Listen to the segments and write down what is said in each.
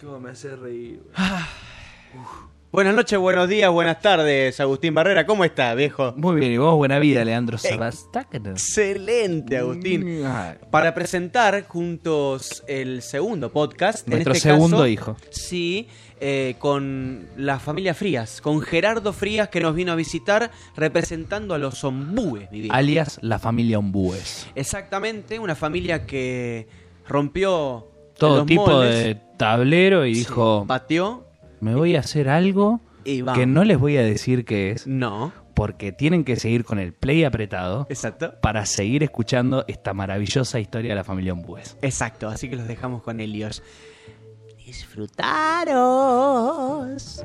¿Cómo me hace reír? Buenas noches, buenos días, buenas tardes, Agustín Barrera. ¿Cómo está, viejo? Muy bien, y vos, buena vida, Leandro Sabastácano. Excelente, Agustín. Ay, Para presentar juntos el segundo podcast. en Nuestro este segundo caso, hijo. Sí, eh, con la familia Frías, con Gerardo Frías que nos vino a visitar representando a los ombúes, mi viejo. Alias la familia Ombúes. Exactamente, una familia que rompió Todo tipo moldes, de tablero y dijo, pateó me voy a hacer algo y que no les voy a decir qué es, No, porque tienen que seguir con el play apretado exacto. para seguir escuchando esta maravillosa historia de la familia Ombúes. Exacto, así que los dejamos con Helios. Disfrutaros.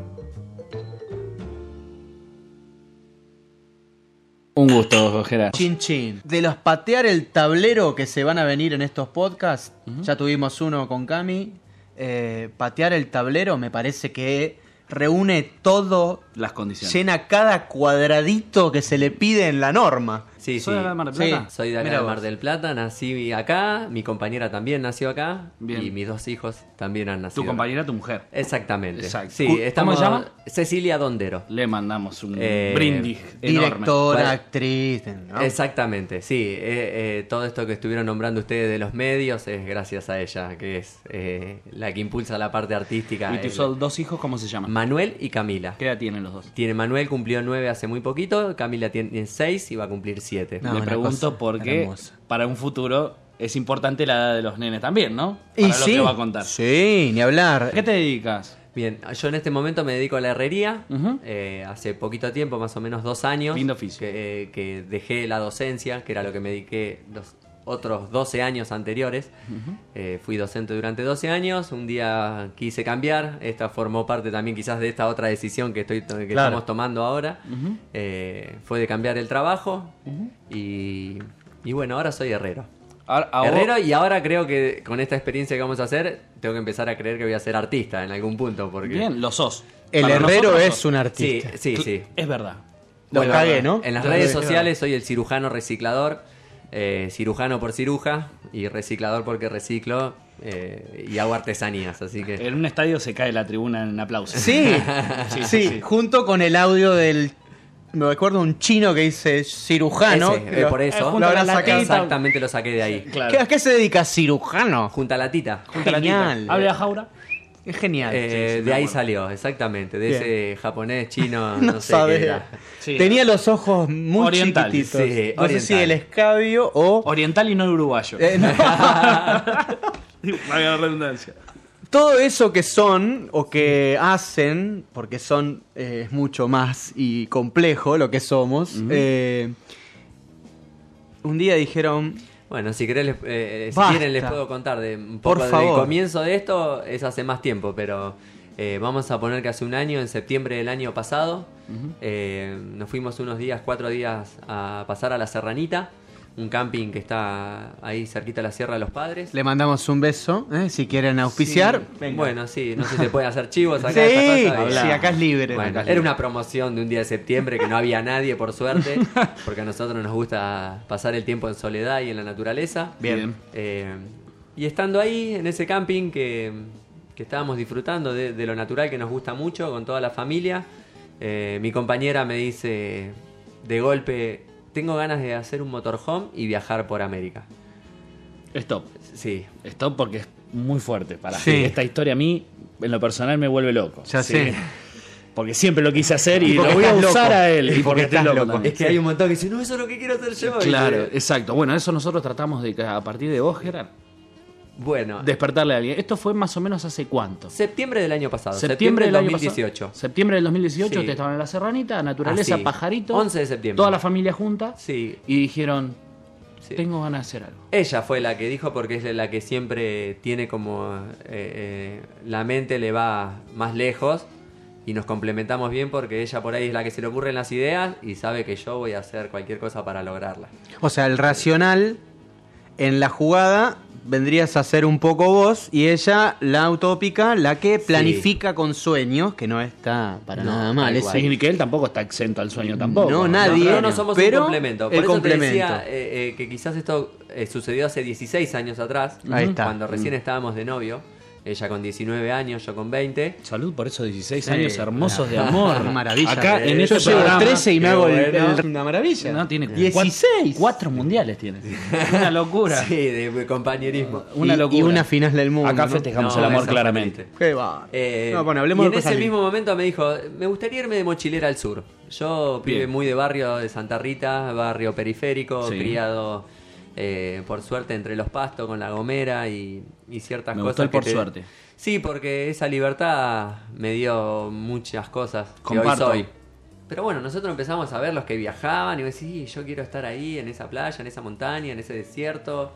Un gusto, Gerardo. Chin chin. De los patear el tablero que se van a venir en estos podcasts, ya tuvimos uno con Cami. eh, patear el tablero me parece que reúne todo, Las condiciones. llena cada cuadradito que se le pide en la norma. Sí, ¿Soy sí. de Mar del Sí. Plata? Soy de acá Mira de vos. Mar del Plata, nací acá, mi compañera también nació acá Bien. y mis dos hijos también han nacido. Tu compañera, tu mujer. Exactamente. Exacto. Sí, ¿Cómo estamos se llama? Cecilia Dondero. Le mandamos un Eh, brindis enorme. Directora, Bueno. actriz. ¿no? Exactamente, sí. eh, eh, todo esto que estuvieron nombrando ustedes de los medios es gracias a ella, que es eh, la que impulsa la parte artística. ¿Y tus El- dos hijos cómo se llaman? Manuel y Camila. ¿Qué edad tienen los dos? Tiene Manuel cumplió nueve hace muy poquito, Camila tiene seis y va a cumplir siete. No, una pregunto porque hermosa. para un futuro es importante la edad de los nenes también, ¿no? Y Para lo sí, que va a contar. sí, ni hablar. ¿Qué te dedicas? Bien, yo en este momento me dedico a la herrería. Eh, hace poquito tiempo, más o menos dos años, Lindo oficio. Que, eh, que dejé la docencia, que era lo que me dediqué los otros 12 años anteriores. Eh, fui docente durante 12 años. Un día quise cambiar. Esta formó parte también quizás de esta otra decisión que, estoy, que Claro. estamos tomando ahora. Eh, fue de cambiar el trabajo. y, y bueno, ahora soy herrero. Ahora- ahora- Herrero y ahora creo que con esta experiencia que vamos a hacer, tengo que empezar a creer que voy a ser artista en algún punto. Porque... Bien, lo sos. El Para herrero es sos. un artista. sí, sí. Es verdad. Lo Bueno, cagué, ¿no? En las redes sociales soy el cirujano reciclador, eh, cirujano por ciruja y reciclador porque reciclo eh, y hago artesanías, así que... En un estadio se cae la tribuna en aplausos. Sí, Sí, sí, sí, sí. junto con el audio del. Me recuerdo un chino que dice cirujano. Ese, eh, lo- por eso, eh, lo junto habrá la sacado. exactamente lo saqué de ahí. Claro. ¿Qué- ¿A qué se dedica cirujano? Junta la tita. Genial. Habla Jaura. Es genial. Eh, sí, sí, de ahí salió, exactamente, de Bien. ese japonés chino, no no, sé sabe. qué era. Sí. Tenía los ojos muy Oriental. chiquititos. Sí, no sé si oriental. el escabio o. Oriental y no uruguayo. Eh, no. Valga la redundancia. Todo eso que son o que hacen, porque son eh, es mucho más y complejo lo que somos. eh, un día dijeron, Bueno, si querés, les- eh, si Basta. quieren les puedo contar de un Por poco del favor. comienzo de esto, es hace más tiempo, pero eh, vamos a poner que hace un año, en septiembre del año pasado, eh, nos fuimos unos días, cuatro días a pasar a la Serranita, un camping que está ahí cerquita de la Sierra de los Padres. le mandamos un beso, ¿eh? si quieren auspiciar. Sí. Bueno, sí, no sé si se pueden hacer chivos acá. sí, esa cosa, sí, acá es libre. Bueno, acá es era una promoción de un día de septiembre que no había nadie, por suerte, porque a nosotros nos gusta pasar el tiempo en soledad y en la naturaleza. Bien. Eh, y estando ahí, en ese camping que, que estábamos disfrutando de, de lo natural que nos gusta mucho con toda la familia, eh, mi compañera me dice de golpe, tengo ganas de hacer un motorhome y viajar por América. Stop. Sí, Stop porque es muy fuerte. Para Sí. Esta historia a mí, en lo personal, me vuelve loco. Ya sé. Porque siempre lo quise hacer y, Y porque lo voy a usar loco. a él. Y porque estoy estás loco. también. es que hay un montón que dicen, no, eso es lo que quiero hacer yo. Claro, exacto. Bueno, eso nosotros tratamos de que a partir de vos, Gerard, Bueno, despertarle a alguien. Esto fue más o menos hace cuánto. septiembre del año pasado, Septiembre del año 2018. pasado. Septiembre del 2018, Sí. ustedes estaban en la serranita, naturaleza, Ah, sí. pajarito. 11 de septiembre. Toda la familia junta. Sí, Y dijeron, sí. tengo ganas de hacer algo. Ella fue la que dijo porque es la que siempre tiene como eh, eh, la mente le va más lejos y nos complementamos bien porque ella por ahí es la que se le ocurren las ideas y sabe que yo voy a hacer cualquier cosa para lograrla. O sea, el racional en la jugada vendrías a ser un poco vos y ella la utópica, la que planifica con sueños, que no está para No, nada mal. cual. Y que él tampoco está exento al sueño tampoco. No, nadie. No, no somos pero un complemento. Por el eso complemento. te decía eh, eh, que quizás esto eh, sucedió hace 16 años atrás, Ahí está. cuando recién estábamos de novio. Ella con 19 años, yo con 20. Salud por esos 16 Sí. años hermosos de amor. Maravilla. Acá en Yo este llevo programa. 13 y me hago el, el- una maravilla. No, tiene 16. Cuatro, mundiales tiene. Una locura. Sí, de compañerismo. Una Y- locura. Y una final del mundo. Acá ¿no? festejamos No, el amor claramente. Qué va. Eh, no, bueno, hablemos y de en cosas ese mismo momento me dijo, me gustaría irme de mochilera al sur. Yo vive Bien. muy de barrio de Santa Rita, barrio periférico, Sí. criado eh, por suerte entre los pastos con la gomera y, y ciertas Me cosas. gustó el que por te- suerte. Sí, porque esa libertad me dio muchas cosas que Comparto. hoy soy. Pero bueno, nosotros empezamos a ver los que viajaban y me decís, sí, yo quiero estar ahí, en esa playa, en esa montaña, en ese desierto.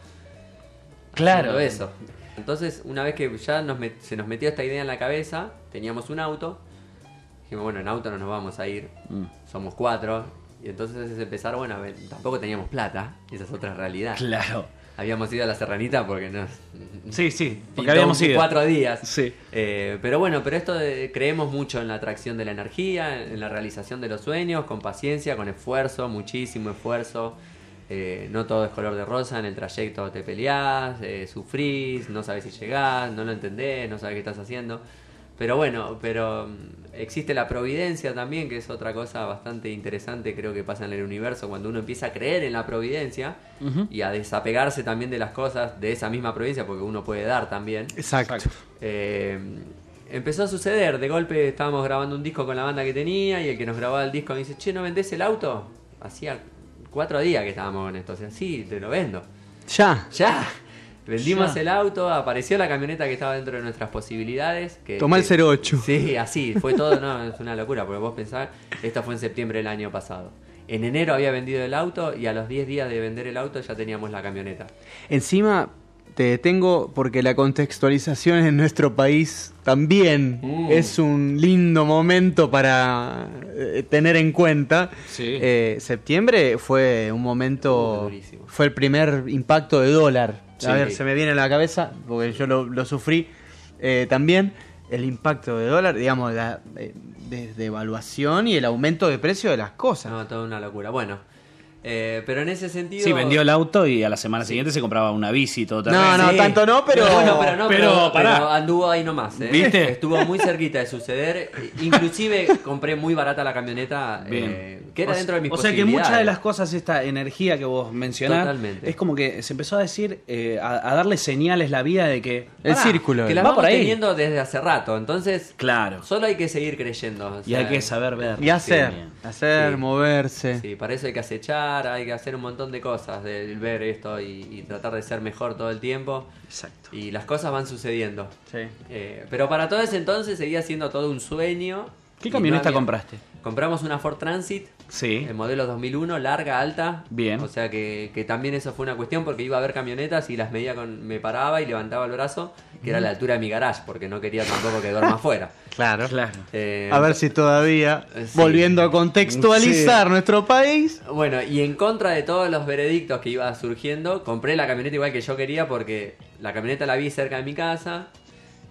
Claro. eso. Entonces, una vez que ya nos met- se nos metió esta idea en la cabeza, teníamos un auto. Dijimos, bueno, en auto no nos vamos a ir. Mm. Somos cuatro. Y entonces es empezar, bueno, a ver, tampoco teníamos plata. Esa es otra realidad. Claro. Habíamos ido a la serranita porque nos... Sí, sí. Porque habíamos ido. Cuatro días. Sí. Eh, pero bueno, pero esto de- creemos mucho en la atracción de la energía, en la realización de los sueños, con paciencia, con esfuerzo, muchísimo esfuerzo. Eh, no todo es color de rosa, en el trayecto te peleás, eh, sufrís, no sabes si llegás, no lo entendés, no sabes qué estás haciendo. Pero bueno, pero existe la providencia también, que es otra cosa bastante interesante, creo que pasa en el universo, cuando uno empieza a creer en la providencia y a desapegarse también de las cosas de esa misma providencia, porque uno puede dar también. Exacto. Eh, empezó a suceder, de golpe estábamos grabando un disco con la banda que tenía y el que nos grababa el disco me dice, che, ¿no vendés el auto? Hacía cuatro días que estábamos con esto, o sea, sí, te lo vendo. Ya. Ya. Vendimos Ya. el auto, apareció la camioneta que estaba dentro de nuestras posibilidades. Que, Tomá el que- 08. Sí, así, fue todo, no, es una locura, porque vos pensás, esto fue en septiembre del año pasado. En enero había vendido el auto y a los 10 días de vender el auto ya teníamos la camioneta. Encima te detengo porque la contextualización en nuestro país también Mm. es un lindo momento para eh, tener en cuenta. Sí. Eh, septiembre fue un momento, fue el primer impacto de dólar. Sí. A ver, se me viene a la cabeza porque yo lo, lo sufrí eh, también. El impacto de dólar, digamos, la eh, de- devaluación y el aumento de precio de las cosas. No, toda una locura. Bueno, eh, pero en ese sentido... Sí, vendió el auto y a la semana siguiente se compraba una bici todo No, no, Sí. tanto no, pero- bueno, pero no, pero pero, pará. pero anduvo ahí nomás, ¿eh? ¿Viste? Estuvo muy cerquita de suceder. Inclusive compré muy barata la camioneta, Bien. eh, que era O- dentro de mis O sea que muchas de las cosas, esta energía que vos mencionás, Totalmente. es como que se empezó a decir, eh, a, a darle señales la vida de que. El círculo. que las va vamos por ahí. teniendo desde hace rato, entonces Claro. solo hay que seguir creyendo. o Y hay que saber ver. Y hacer, hacer, Sí. moverse. Sí, para eso hay que acechar, hay que hacer un montón de cosas, de ver esto y, y tratar de ser mejor todo el tiempo. Exacto. Y las cosas van sucediendo. Sí. Eh, pero para todo ese entonces seguía siendo todo un sueño. ¿Qué camioneta no había- compraste? Compramos una Ford Transit, Sí. el modelo 2001, larga, alta. Bien. O sea que, que también eso fue una cuestión porque iba a ver camionetas y las medía con. Me paraba y levantaba el brazo, que era la altura de mi garage, porque no quería tampoco que duerma afuera. Claro. Claro. Eh, A ver si todavía, Sí. volviendo a contextualizar nuestro país. Bueno, y en contra de todos los veredictos que iba surgiendo, compré la camioneta igual que yo quería porque la camioneta la vi cerca de mi casa.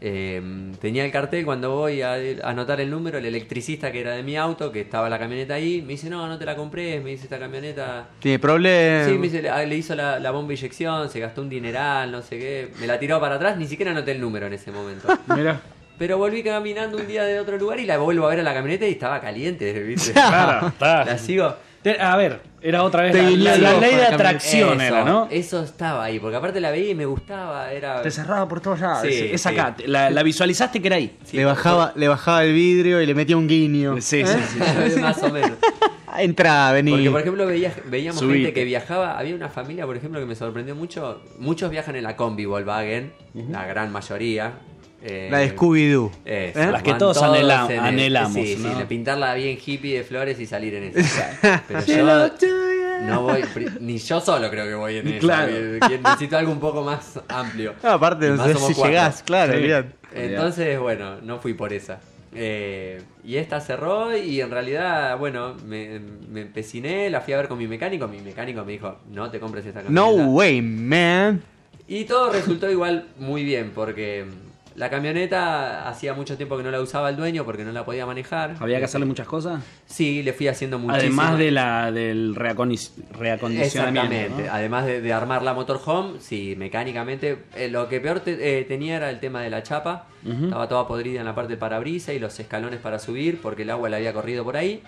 Eh, tenía el cartel cuando voy a a anotar el número, el electricista que era de mi auto, que estaba la camioneta ahí, me dice, no, no te la compré, me dice esta camioneta... Tiene problemas. Sí, me dice, le, le hizo la, la bomba inyección, se gastó un dineral, no sé qué, me la tiró para atrás, ni siquiera anoté el número en ese momento. Mira. Pero volví caminando un día de otro lugar y la vuelvo a ver a la camioneta y estaba caliente, ¿viste? Claro, está. La sigo... A ver, era otra vez la, ley de atracción, eso, era, ¿no? Eso estaba ahí, porque aparte la veía y me gustaba, era... Te cerraba por todos lados. Sí, es, sí. acá. La, la visualizaste que era ahí. Sí, le, bajaba, le bajaba el vidrio y le metía un guiño. Sí, ¿Eh? sí, sí. Más o menos. Entra, vení. Porque, por ejemplo, veía- veíamos Subite. gente que viajaba. Había una familia, por ejemplo, que me sorprendió mucho. Muchos viajan en la combi Volkswagen, la gran mayoría. Eh, la de Scooby-Doo. ¿Eh? Las que todos anhela- en el- anhelamos, Sí, ¿no? sí, de pintarla bien hippie de flores y salir en eso. Pero yo no voy, ni yo solo creo que voy en eso. Claro. Necesito algo un poco más amplio. No, aparte, no más sé si cuatro. llegás, claro, Sí. Entonces, bueno, no fui por esa. Eh, y esta cerró y en realidad, bueno, me, me empeciné, la fui a ver con mi mecánico. Mi mecánico me dijo, no te compres esta No camioneta. way, man. Y todo resultó igual muy bien porque La camioneta hacía mucho tiempo que no la usaba el dueño porque no la podía manejar. Había que hacerle muchas cosas. Sí, le fui haciendo muchísimo. Además de la, del reacondicionamiento. Exactamente. ¿no? Además de, de armar la motorhome, sí, mecánicamente. eh, lo que peor te- eh, tenía era el tema de la chapa. Estaba toda podrida en la parte del parabrisas y los escalones para subir porque el agua le había corrido por ahí.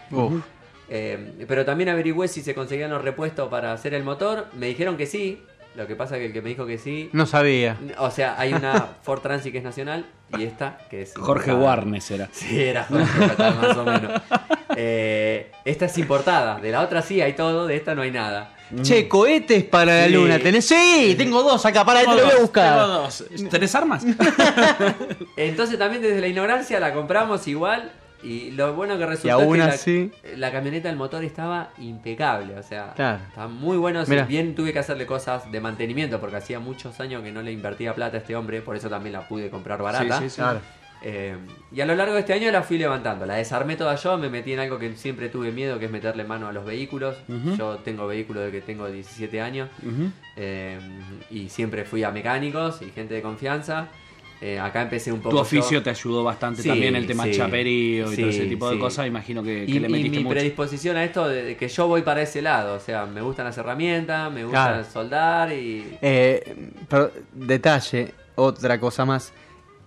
Eh, pero también averigüé si se conseguían los repuestos para hacer el motor. Me dijeron que sí. Lo que pasa es que el que me dijo que sí. No sabía. O sea, hay una Ford Transit que es nacional y esta que es. Jorge importada. Warnes era. Sí, era Jorge, más o menos. Eh, esta es importada. De la otra sí hay todo, de esta no hay nada. Che, cohetes para la Sí. luna. ¿Tenés? Sí, tengo dos acá. Para, te lo voy a Tengo buscar. dos. ¿Tenés armas? Entonces también desde la ignorancia la compramos igual. Y lo bueno que resultó aún es que la- así- la, camioneta, el motor estaba impecable. O sea, Claro. está muy bueno. Si Mirá. bien tuve que hacerle cosas de mantenimiento porque hacía muchos años que no le invertía plata a este hombre. Por eso también la pude comprar barata. Sí, sí, sí. Claro. Eh, y a lo largo de este año la fui levantando. La desarmé toda yo, me metí en algo que siempre tuve miedo, que es meterle mano a los vehículos. Yo tengo vehículos desde que tengo 17 años. Eh, y siempre fui a mecánicos y gente de confianza. Eh, acá empecé un poco. Tu yo. oficio te ayudó bastante Sí, también, el tema sí. chaperío y todo ese Sí, tipo de cosas. Imagino que, que Y, le y metiste mi mucho. predisposición a esto de, de que yo voy para ese lado. O sea, me gustan las herramientas, me gusta Claro. soldar y. Eh, pero, detalle, otra cosa más.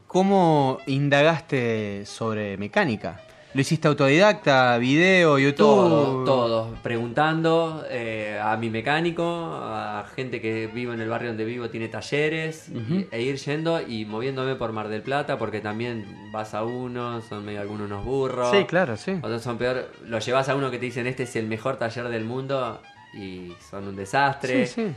¿Cómo indagaste sobre mecánica? ¿Lo hiciste autodidacta, video, YouTube? Todo, todo. Preguntando eh, a mi mecánico, a gente que vive en el barrio donde vivo, tiene talleres, y- e ir yendo y moviéndome por Mar del Plata, porque también vas a uno, son medio algunos unos burros. Sí, claro, sí. Otros son peor. Lo llevas a uno que te dicen este es el mejor taller del mundo y son un desastre. Sí, sí.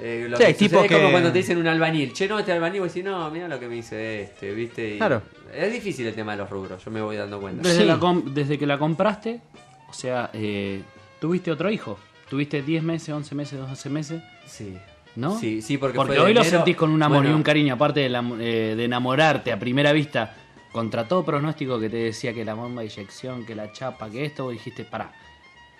Eh, lo Sí, que como cuando te dicen un albañil. Che, no, este albañil, vos decís, no, mira lo que me dice este, ¿viste? Y Claro. Es difícil el tema de los rubros, yo me voy dando cuenta. Desde, Sí. la com- desde que la compraste, o sea, eh, tuviste otro hijo. Tuviste 10 meses, 11 meses, 12 meses, Sí. ¿no? Sí, sí, porque, Porque fue de hoy lo sentís con un amor y un cariño, aparte de, la- eh, de enamorarte a primera vista, contra todo pronóstico que te decía que la bomba de inyección, que la chapa, que esto, vos dijiste, pará,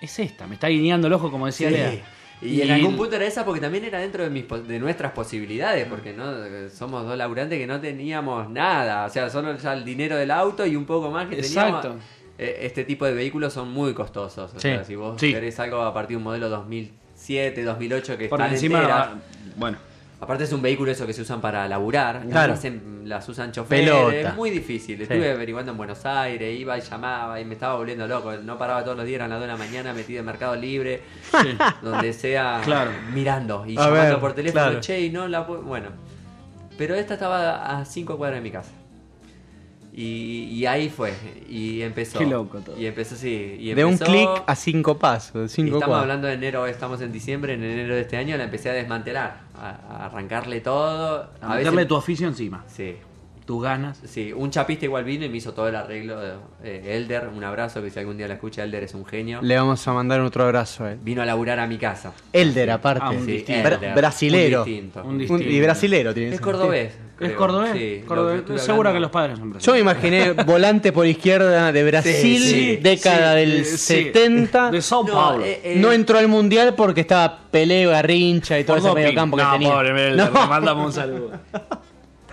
es esta, me está guiñando el ojo como decía Sí. Lea. Y, en algún punto era esa porque también era dentro de, mis, de nuestras posibilidades, porque no somos dos laburantes que no teníamos nada, o sea, solo ya el dinero del auto y un poco más que teníamos. Exacto. Eh, Este tipo de vehículos son muy costosos, o Sí. sea, si vos Sí. querés algo a partir de un modelo 2007, 2008 que están encima, enteras, ah, bueno, Aparte es un vehículo eso que se usan para laburar, Claro. las, usan choferes, Pelota. es muy difícil. Sí. Estuve averiguando en Buenos Aires, iba y llamaba y me estaba volviendo loco. No paraba todos los días, eran las 2 de la mañana, metido en Mercado Libre, donde sea, Claro. mirando y A llamando ver, por teléfono, claro. che, y no la pu- Bueno, pero esta estaba a 5 cuadras de mi casa. Y, y ahí fue, y empezó. Qué loco todo. Y empezó, sí. Y De un clic a cinco pasos. y Cinco estamos cuadros. hablando de enero, estamos en diciembre, en enero de este año la empecé a desmantelar, a, a arrancarle todo. a A meterle veces, tu oficio encima, sí, tus ganas. sí, un chapista igual vino y me hizo todo el arreglo. de- eh, Elder, un abrazo, que si algún día la escucha, Elder es un genio. Le vamos a mandar otro abrazo a él. Vino a laburar a mi casa. Elder, aparte. Ah, un Sí, distinto. Elder, brasilero. un distinto. Un Un- distinto. y brasilero tiene que Es ser. cordobés. ¿Es cordobés? Sí, Cordobés. estuve Seguro que los padres son Yo brasileños. me imaginé volante por izquierda de Brasil, Sí, sí, década sí, del eh, sí. 70. De Sao No, Paulo. eh, eh, No entró al mundial porque estaba Pelé, Garrincha y todo Por ese doping. medio campo que no, tenía. pobre Belda, No. mandamos un saludo.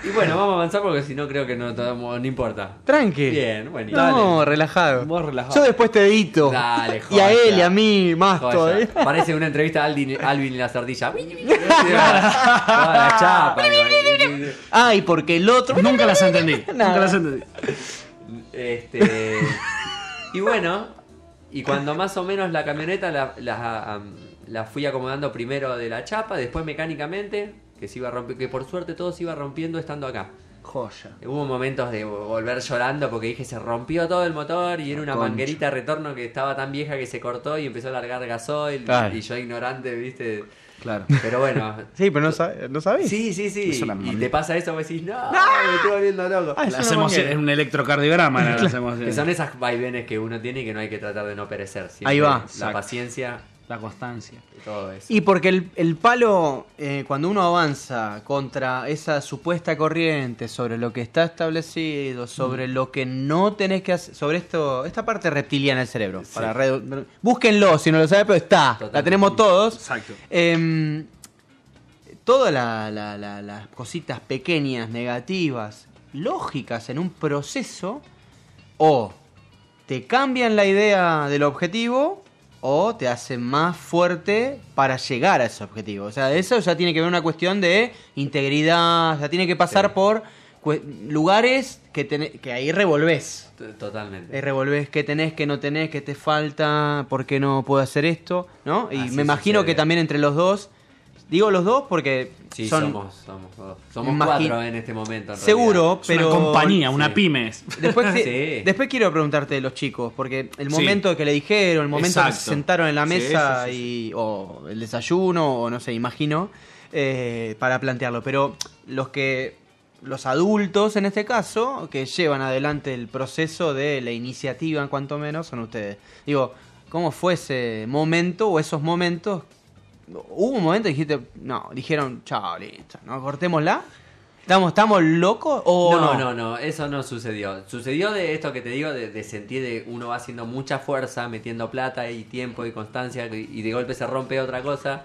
Y bueno, vamos a avanzar porque si no creo que no, no, no importa. Tranqui. Bien, bueno. No, relajado. Vos relajado. Yo después te edito. Dale, y a joya. él y a mí, más Joya. todavía. Parece una entrevista a Alvin, Alvin y la sardilla. Toda la chapa. Ay, porque el otro. Nunca las entendí. Nada. Nunca las entendí. Este, y bueno, y cuando más o menos la camioneta la, la fui acomodando primero de la chapa, después mecánicamente, que se iba rompi- que por suerte todo se iba rompiendo estando acá. Joya. Hubo momentos de volver llorando porque dije se rompió todo el motor y era una Concha. manguerita de retorno que estaba tan vieja que se cortó y empezó a largar gasoil Claro. y yo ignorante, viste. Claro. Pero bueno, Sí, pero no, sab- no sabés. sí, sí, sí. Y te pasa eso, vos decís, no, me estoy volviendo loco. Ah, es Le una hacemos manguera. es un electrocardiograma. le hacemos, Que son esas vaivenes que uno tiene y que no hay que tratar de no perecer. Siempre Ahí va. La Exacto. paciencia La constancia. y todo eso. Y porque el, el palo, eh, cuando uno avanza contra esa supuesta corriente, sobre lo que está establecido, sobre lo que no tenés que hacer, sobre esto, esta parte reptiliana del cerebro. Sí. Para Búsquenlo si no lo saben, pero está. Totalmente. La tenemos todos. Exacto. Em, todas la- la- la- las cositas pequeñas, negativas, lógicas en un proceso o te cambian la idea del objetivo o te hacen más fuerte para llegar a ese objetivo. O sea, eso ya tiene que ver una cuestión de integridad, ya tiene que pasar Sí. por lugares que, que ahí revolvés. Totalmente. Ahí revolvés qué tenés, qué no tenés, qué te falta, por qué no puedo hacer esto, ¿no? Y Así me imagino sucede. que también entre los dos, digo los dos porque Sí, son somos, somos dos. Somos cuatro en este momento. en seguro, Es pero una compañía, una Sí. pymes. Después, Sí. después quiero preguntarte de los chicos, porque el Sí. momento que le dijeron, el momento que se sentaron en la mesa sí, sí, y o el desayuno o no sé, imagino eh, para plantearlo, pero los que los adultos en este caso que llevan adelante el proceso de la iniciativa en cuanto menos son ustedes. Digo, ¿cómo fue ese momento o esos momentos? Hubo un momento que dijiste, no, dijeron, chao, listo, no cortémosla. ¿Estamos, estamos locos o no, no? no, no, eso no sucedió. Sucedió de esto que te digo, de, de sentir de uno va haciendo mucha fuerza, metiendo plata y tiempo y constancia, y y de golpe se rompe otra cosa,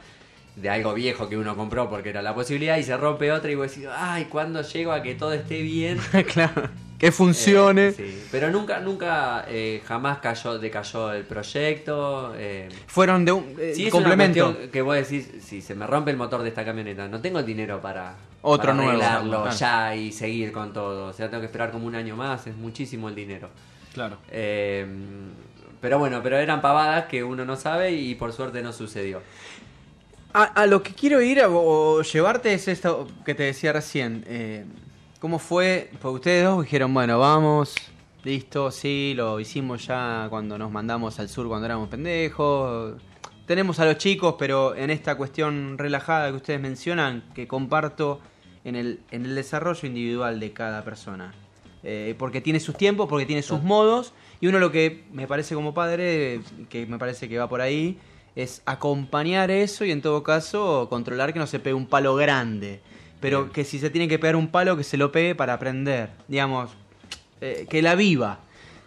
de algo viejo que uno compró porque era la posibilidad, y se rompe otra, y vos decís, ay, ¿cuándo llego a que todo esté bien? claro. Que funcione. Eh, sí. Pero nunca, nunca, eh, jamás cayó, decayó el proyecto. eh, Fueron de un Sí, complemento. que vos decís, si se me rompe el motor de esta camioneta, no tengo el dinero para, Otro para nuevo, arreglarlo claro. ya y seguir con todo. O sea, tengo que esperar como un año más, es muchísimo el dinero. Claro. Pero bueno, pero eran pavadas que uno no sabe y por suerte no sucedió. A, a lo que quiero ir a- o llevarte es esto que te decía recién. ¿Cómo fue? Porque ustedes dos dijeron, bueno, vamos, listo, sí, lo hicimos ya cuando nos mandamos al sur cuando éramos pendejos. Tenemos a los chicos, pero en esta cuestión relajada que ustedes mencionan, que comparto en el, en el desarrollo individual de cada persona. Eh, porque tiene sus tiempos, porque tiene sus modos, y uno lo que me parece como padre, que me parece que va por ahí, es acompañar eso y en todo caso controlar que no se pegue un palo grande. Pero que si se tiene que pegar un palo, que se lo pegue para aprender. Digamos, eh, que la viva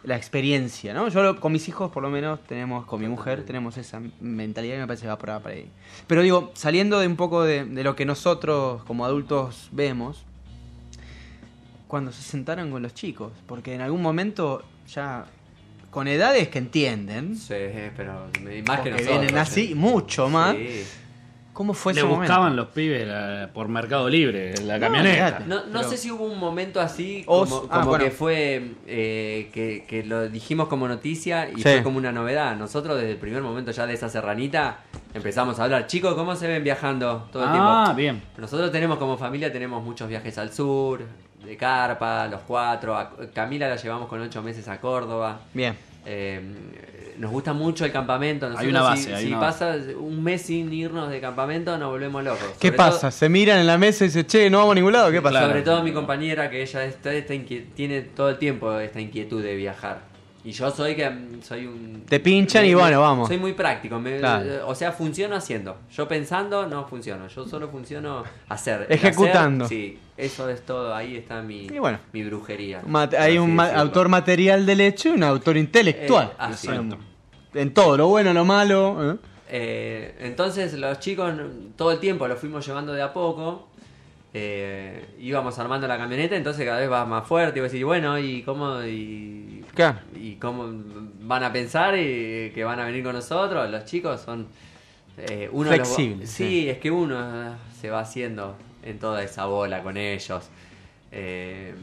la experiencia, ¿no? Yo lo- con mis hijos, por lo menos, tenemos, con mi mujer, tenemos esa mentalidad y me parece que va por ahí, por ahí. Pero digo, saliendo de un poco de, de lo que nosotros como adultos vemos, cuando se sentaron con los chicos, porque en algún momento ya con edades que entienden, Sí, pero más que nosotros. vienen así mucho más, Sí. ¿Cómo fue Le ese buscaban momento? los pibes la- por Mercado Libre, la No, camioneta. No, no Pero- sé si hubo un momento así Os- como, ah, como bueno. que fue eh, que, que lo dijimos como noticia y Sí. fue como una novedad. Nosotros desde el primer momento ya de esa serranita empezamos a hablar, chicos, ¿cómo se ven viajando todo el ah, tiempo? bien. Nosotros tenemos como familia, tenemos muchos viajes al sur, de carpa, los cuatro. A- Camila la llevamos con ocho meses a Córdoba. Bien. Eh, nos gusta mucho el campamento. Nosotros, Hay una base, Si, hay si una pasa un mes sin irnos de campamento, nos volvemos locos. ¿Qué Sobre pasa? todo- ¿Se miran en la mesa y dicen, che, no vamos a ningún lado? ¿Qué pasa? sobre todo mi compañera, que ella está, está tiene todo el tiempo esta inquietud de viajar. Y yo soy que mm, soy un... Te pinchan y bueno, vamos. Soy muy práctico. me- Claro. O sea, funciono haciendo. Yo pensando, no funciono. Yo solo funciono hacer. Ejecutando. hacer, sí, eso es todo. Ahí está mi, Y bueno. mi brujería. Hay un ma- decirlo. autor material del hecho y un autor intelectual. Eh, así. Exacto. En todo, lo bueno, lo malo. ¿eh? Eh, entonces los chicos todo el tiempo los fuimos llevando de a poco. Eh, íbamos armando la camioneta, entonces cada vez va más fuerte. Y vos decís, bueno, ¿y cómo, y, Claro. y cómo van a pensar y que van a venir con nosotros? Los chicos son. eh, uno los sí, sí. es que uno ah, se va haciendo en toda esa bola con ellos. Eh,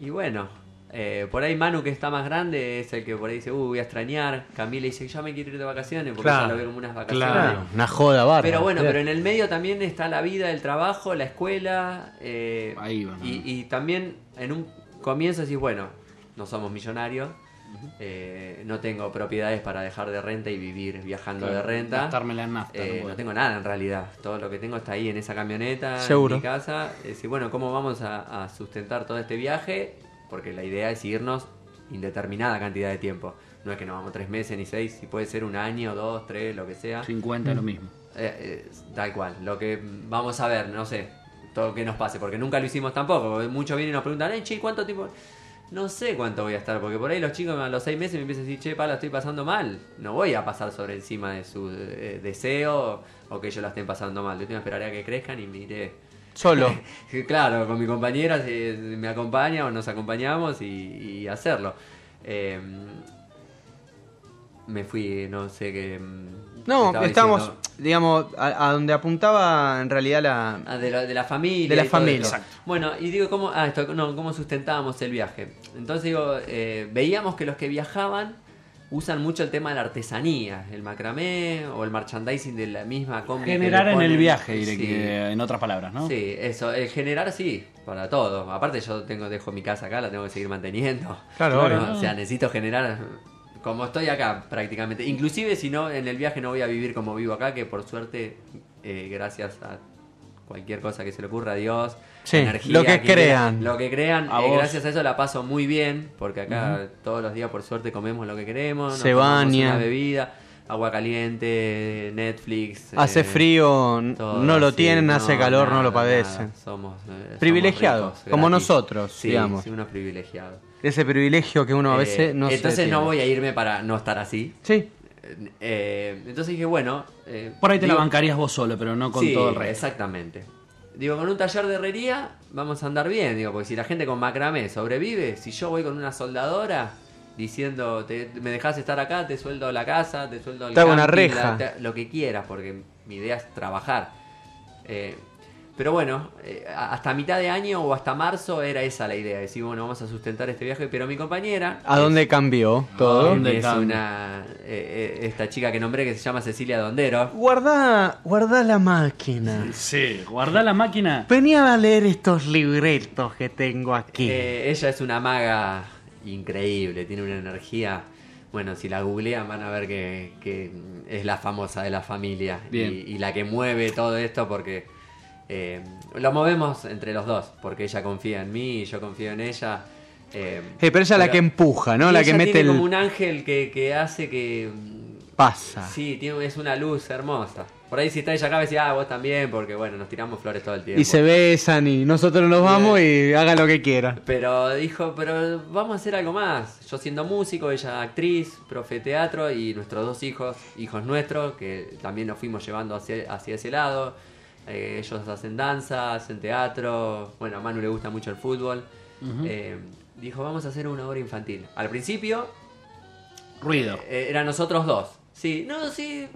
y bueno, eh, por ahí Manu, que está más grande, es el que por ahí dice, uh, voy a extrañar. Camila dice, yo me quiero ir de vacaciones, porque Claro, ya lo veo como unas vacaciones. claro. Una joda bárbara. Pero bueno, pero en el medio también está la vida, el trabajo, la escuela. eh, Ahí va, y, y también en un comienzo decís, bueno, no somos millonarios, eh, no tengo propiedades para dejar de renta y vivir viajando de renta. Gastármela en nafta. Eh, no tengo nada en realidad. Todo lo que tengo está ahí en esa camioneta, Seguro. en mi casa. Es decir, bueno, ¿cómo vamos a, a sustentar todo este viaje? Porque la idea es irnos indeterminada cantidad de tiempo. No es que nos vamos tres meses ni seis, si puede ser un año, dos, tres, lo que sea. 50 lo mismo. Eh, eh, tal cual. Lo que vamos a ver, no sé, todo lo que nos pase, porque nunca lo hicimos tampoco. Muchos vienen y nos preguntan, eh, che, ¿cuánto tiempo? No sé cuánto voy a estar, porque por ahí los chicos a los seis meses me empiezan a decir, che, pa, la estoy pasando mal. No voy a pasar sobre encima de su eh, deseo o que ellos la estén pasando mal. Yo tengo que esperar a que crezcan y me iré Solo. Claro, con mi compañera si me acompaña o nos acompañamos y, y hacerlo. Eh, me fui, no sé qué. mm, No, estamos, diciendo. digamos, a, a donde apuntaba en realidad la... Ah, de, la, de la familia. De la familia. Exacto. Bueno, y digo, ¿cómo, ah, esto, no, ¿cómo sustentábamos el viaje? Entonces digo, eh, veíamos que los que viajaban usan mucho el tema de la artesanía, el macramé o el merchandising de la misma combi. Generar en el viaje, diré Sí. que, en otras palabras, ¿no? Sí, eso, el generar sí, para todo. Aparte yo tengo, dejo mi casa acá, la tengo que seguir manteniendo. Claro, Claro. obvio. O sea, necesito generar como estoy acá prácticamente. Inclusive si no, en el viaje no voy a vivir como vivo acá, que por suerte, eh, gracias a cualquier cosa que se le ocurra a Dios, Sí, energía, lo que crean. quiera, lo que crean, A eh, gracias a eso la paso muy bien, porque acá todos los días por suerte comemos lo que queremos, Se baña. una bebida, agua caliente, Netflix. Hace eh, frío, todo, no lo sí, tienen, hace calor, no lo padecen. nada. Somos eh, somos Privilegiados, ricos, como nosotros, Sí, digamos. sí, unos privilegiados. Ese privilegio que uno a Eh, veces no se entonces no voy a irme para no estar así. Sí, Eh, entonces dije, bueno. eh, Por ahí te la bancarías vos solo, pero no con Sí, todo el resto. Exactamente. Digo, con un taller de herrería vamos a andar bien. Digo, porque si la gente con macramé sobrevive, si yo voy con una soldadora diciendo, te- me dejas estar acá, te sueldo la casa, te sueldo el Te hago una camping, reja. la- te- lo que quieras, porque mi idea es trabajar. Eh, pero bueno, eh, hasta mitad de año o hasta marzo era esa la idea. Decir, bueno, vamos a sustentar este viaje. Pero mi compañera. ¿a es- dónde cambió todo? dónde es una. eh, eh, esta chica que nombré que se llama Cecilia Dondero. Guarda, guarda la máquina. Sí, guardá la máquina. Venía a leer estos libretos que tengo aquí. Eh, ella es una maga increíble, tiene una energía. Bueno, si la googlean van a ver que, que es la famosa de la familia Bien. Y, y la que mueve todo esto porque eh, lo movemos entre los dos, porque ella confía en mí y yo confío en ella. eh, Eh, pero ella es la que empuja, ¿no? La que mete tiene el... como un ángel que, que hace que Pasa. Sí, tiene, es una luz hermosa. Por ahí si está ella acá, decía, ah, vos también, porque bueno, nos tiramos flores todo el tiempo. Y se besan y nosotros nos vamos y haga lo que quiera. Pero dijo, pero vamos a hacer algo más. Yo siendo músico, ella actriz, profe de teatro y nuestros dos hijos, hijos nuestros, que también nos fuimos llevando hacia, hacia ese lado. Eh, ellos hacen danza, hacen teatro. Bueno, a Manu le gusta mucho el fútbol. Eh, dijo, vamos a hacer una obra infantil. Al principio Ruido. eh, eran nosotros dos. Sí, no, sí,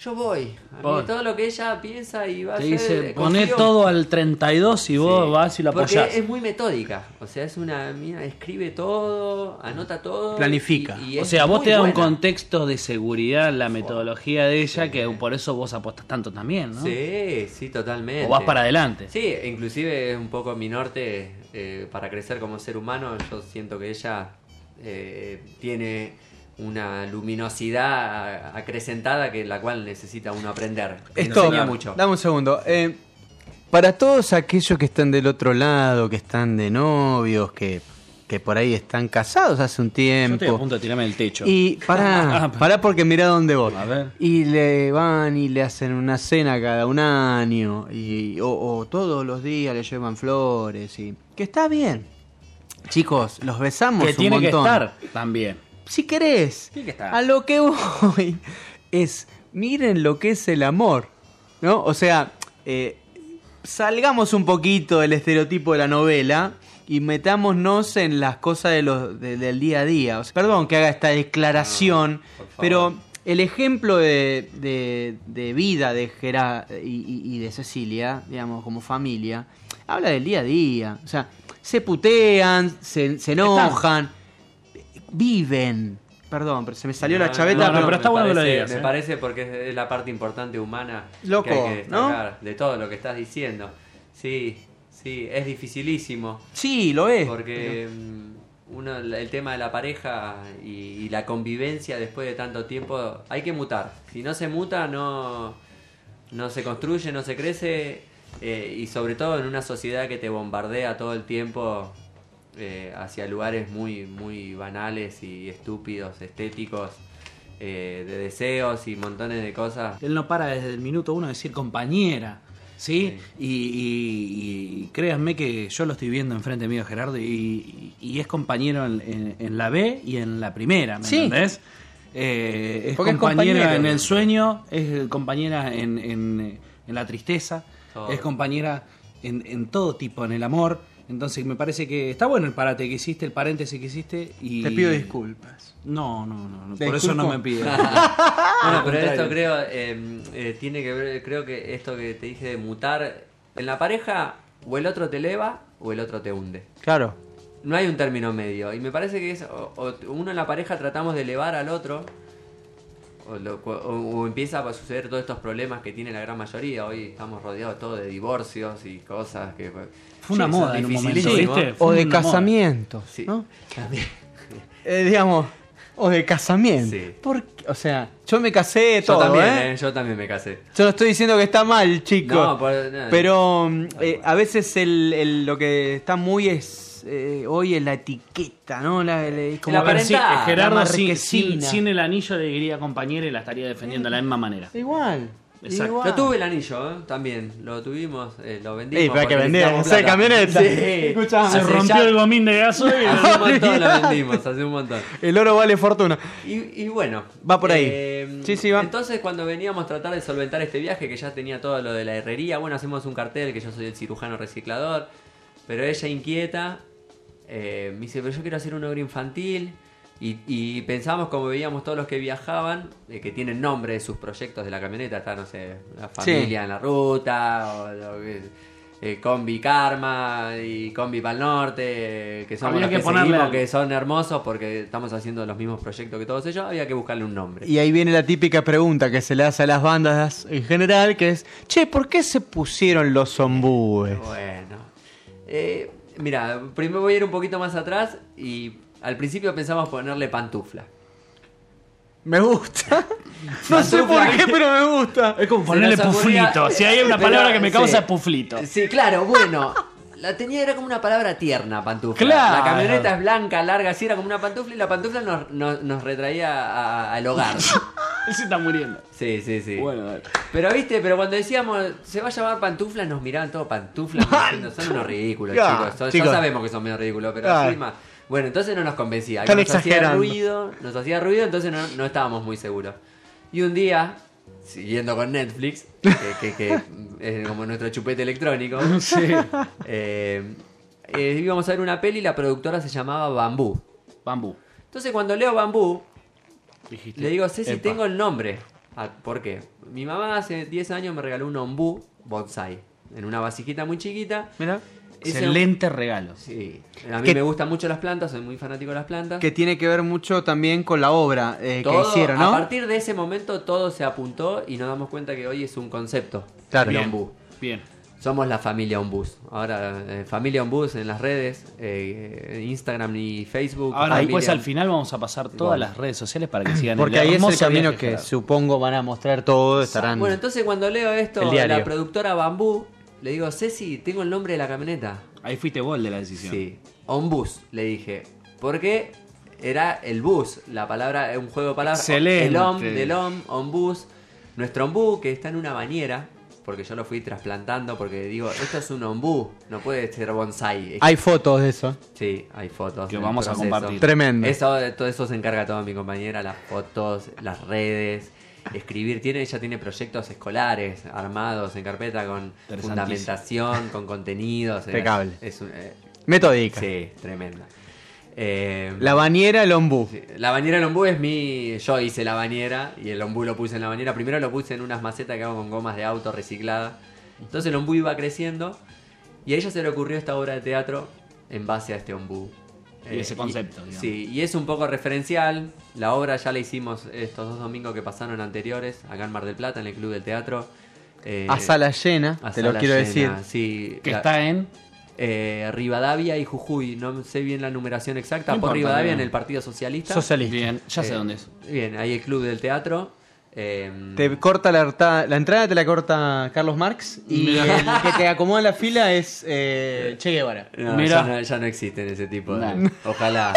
yo voy. A mí todo lo que ella piensa y va a Te hacer. dice, eh, poné confío. todo al 32 y vos Sí. vas y lo Porque apoyás. es muy metódica. O sea, es una mina, escribe todo, anota todo. Planifica. y- y O es sea, vos muy te da un buena. contexto de seguridad la metodología de ella, que por eso vos apostas tanto también, ¿no? Sí, sí, totalmente. O vas para adelante. Sí, inclusive es un poco mi norte eh, para crecer como ser humano. Yo siento que ella eh, tiene una luminosidad acrecentada que la cual necesita uno aprender. Esto, enseña mucho. dame un segundo. Eh, para todos aquellos que están del otro lado, que están de novios, que, que por ahí están casados hace un Yo estoy a tiempo. punto de tirarme el techo. Y pará, pará porque mira dónde voy. A ver. Y le van y le hacen una cena cada un año. Y, o, o todos los días le llevan flores. y Que está bien. Chicos, los besamos que un tiene que estar también. Si querés, que a lo que voy es, miren lo que es el amor, ¿no? O sea, eh, salgamos un poquito del estereotipo de la novela y metámonos en las cosas de los, de- del día a día. O sea, perdón que haga esta declaración, pero el ejemplo de, de- de vida de Gerard y, y- y de Cecilia, digamos, como familia, habla del día a día. O sea, se putean, se, se enojan, viven. Perdón, pero se me salió la chaveta. no, no, pero- pero está me bueno que lo parece- digas, Me ¿eh? parece porque es- la parte importante humana Loco, que hay que ¿no? destacar de todo lo que estás diciendo. Sí, sí, es dificilísimo. Sí, lo es. Porque mm, uno, el tema de la pareja y, y la convivencia después de tanto tiempo, hay que mutar. Si no se muta, no, no se construye, no se crece. eh, y sobre todo en una sociedad que te bombardea todo el tiempo eh, hacia lugares muy, muy banales y estúpidos, estéticos, eh, de deseos y montones de cosas. Él no para desde el minuto uno de decir compañera. ¿Sí? Y, y- y créanme que yo lo estoy viendo enfrente mío, Gerardo, y, y es compañero en, en- en la B y en la primera, ¿me Sí. entendés? Eh, es compañera en el sueño, es compañera en, en- en la tristeza, Todo. es compañera en, en todo tipo, en el amor. Entonces me parece que está bueno el parate que hiciste, el paréntesis que hiciste. Y... Te pido disculpas. No, no, no, no, ¿Te por eso no me pide. Bueno, pero esto creo eh, eh, tiene que ver, creo que esto que te dije de mutar en la pareja, o el otro te eleva o el otro te hunde. Claro. No hay un término medio. Y me parece que es, o, o uno en la pareja tratamos de elevar al otro, o, lo- o- o empieza a suceder todos estos problemas que tiene la gran mayoría. Hoy estamos rodeados todo de divorcios y cosas que... Fue una Sí, moda en un momento. O de. Sí, ¿no? Eh, digamos, o de casamiento. Sí. ¿Por qué? O sea, yo me casé Yo todo, también, ¿eh? eh, yo también me casé. Yo no estoy diciendo que está mal, chicos. No, por- no. pero a veces el, el- lo que está muy es eh, hoy es la etiqueta, ¿no? La, la- es como La que- Sí, Gerardo la sin, sin- sin el anillo de querida compañera y la estaría defendiendo de la misma manera. Igual. Exacto. igual. Lo tuve el anillo, ¿eh? también. Lo tuvimos, eh, lo vendimos. Pero hay que plata. camioneta. Sí. Se rompió ya- el gomín de gasoil. Hace un montón lo vendimos, hace un montón. El oro vale fortuna. Y, y bueno. Va por ahí. eh, Sí, sí, va. Entonces, cuando veníamos a tratar de solventar este viaje, que ya tenía todo lo de la herrería, bueno, hacemos un cartel que yo soy el cirujano reciclador. Pero ella inquieta, eh, me dice, pero yo quiero hacer una obra infantil. Y, y pensábamos, como veíamos todos los que viajaban, eh, que tienen nombre de sus proyectos de la camioneta, está, no sé, la familia en la ruta, o lo que- eh, Combi Karma y Combi Pal Norte, que son los que que, seguimos, que son hermosos porque estamos haciendo los mismos proyectos que todos ellos, había que buscarle un nombre. Y ahí viene la típica pregunta que se le hace a las bandas en general, que es, che, ¿por qué se pusieron los ombúes? Bueno, eh, mira, primero voy a ir un poquito más atrás y al principio pensamos ponerle pantufla. Me gusta. No sé por qué, pero me gusta. Es como Se ponerle nos ocurría- puflito. Si hay una Pero, palabra que me causa sí. es puflito. Sí, claro, bueno. La tenía, era como una palabra tierna, pantufla. Claro. La camioneta es blanca, larga, así era como una pantufla y la pantufla nos, nos, nos retraía al hogar. Él se está muriendo. Sí, sí, sí. Bueno, dale. Pero viste, pero cuando decíamos se va a llamar pantuflas, nos miraban todos pantuflas diciendo, son unos ridículos, Ya, chicos. Son- chicos. Ya sabemos que son medio ridículos, pero así más. Bueno, entonces no nos convencía. Están nos hacía ruido, nos hacía ruido, entonces no, no estábamos muy seguros. Y un día, siguiendo con Netflix, que, que- que es como nuestro chupete electrónico, eh, eh, íbamos a ver una peli y la productora se llamaba Bambú. Bambú. Entonces cuando leo Bambú, Dijiste. le digo, Ceci, Epa. tengo el nombre. Ah, ¿Por qué? Mi mamá hace 10 años me regaló un ombú bonsai. En una vasijita muy chiquita. Mira. Ese- Excelente regalo. Sí. A mí Que- me gustan mucho las plantas, soy muy fanático de las plantas. Que tiene que ver mucho también con la obra eh, que hicieron, A ¿no? partir de ese momento todo se apuntó y nos damos cuenta que hoy es un concepto. Claro. el Bien. ombú. Bien. Somos la familia Ombus. Ahora, eh, familia Ombus en las redes, eh, Instagram y Facebook. Ahora Familia después al final vamos a pasar todas las redes sociales para que sigan Porque el ahí es el camino que supongo van a mostrar todo, estarán... Bueno, entonces cuando leo esto, la productora Bambú, le digo, Ceci, tengo el nombre de la camioneta. Ahí fuiste vos el de la decisión. Sí, Ombus, le dije. Porque era el bus, la palabra, es un juego de palabras. Excelente. El om, del om, ombus. Nuestro ombú, que está en una bañera, porque yo lo fui trasplantando, porque digo, esto es un ombú, no puede ser bonsai. Hay fotos de eso. Sí, hay fotos. Que vamos a compartir. Tremendo. Eso, todo eso se encarga toda mi compañera, las fotos, las redes, escribir. Tiene, ella tiene proyectos escolares armados en carpeta con fundamentación, con contenidos. Impecable. Es, un- eh, Metódica. sí, tremenda. Eh, La bañera, el ombú. la bañera del ombú es mi. Yo hice la bañera y el ombú lo puse en la bañera. Primero lo puse en unas macetas que hago con gomas de auto reciclada. Entonces el ombú iba creciendo y a ella se le ocurrió esta obra de teatro en base a este ombú. Y ese concepto, digamos. Sí, y es un poco referencial. La obra ya la hicimos estos dos domingos que pasaron anteriores, acá en Mar del Plata, en el Club del Teatro. Eh, A sala llena, a te lo quiero llena, decir. Sí, Que la- está en. eh, Rivadavia y Jujuy. No sé bien la numeración exacta. No por importa, Rivadavia bien. en el Partido Socialista. Socialista. Bien, ya sé Eh, dónde es. Bien, ahí el Club del Teatro. Eh, Te corta la, entrada, te la corta Carlos Marx y el que te acomoda la fila es eh, Che Guevara. no. Ya, no, ya no existen ese tipo de. No. Ojalá.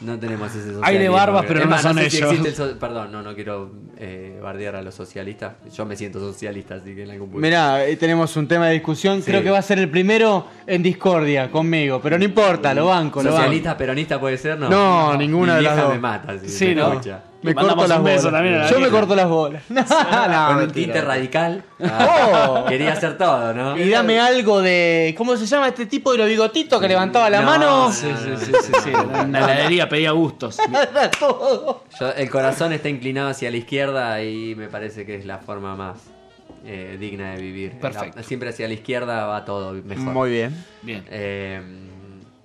No tenemos ese socialismo. Hay de barbas, pero no más, son sé si ellos. existe el so- Perdón, no, no quiero eh, bardear a los socialistas. Yo me siento socialista, así que en algún punto. Mirá, ahí tenemos un tema de discusión. Sí. Creo que va a ser el primero en discordia conmigo, pero no importa, lo banco, lo banco. Socialista, peronista puede ser, no. No, ninguna Mi de las vieja dos. me mata. Si Sí, me ¿no? escucha. Me corto las bolas. la Yo me corto las bolas. No, Con un tinte radical. Oh. Ah, Quería hacer todo, ¿no? Y dame algo de. ¿Cómo se llama este tipo de los bigotitos que levantaba la No, mano? no, Sí, sí, sí, sí, sí. En la heladería pedía gustos. Todo. Yo- el corazón está inclinado hacia la izquierda y me parece que es la forma más eh, digna de vivir. Perfecto. La- siempre hacia la izquierda va todo mejor. Muy bien. Bien. Eh,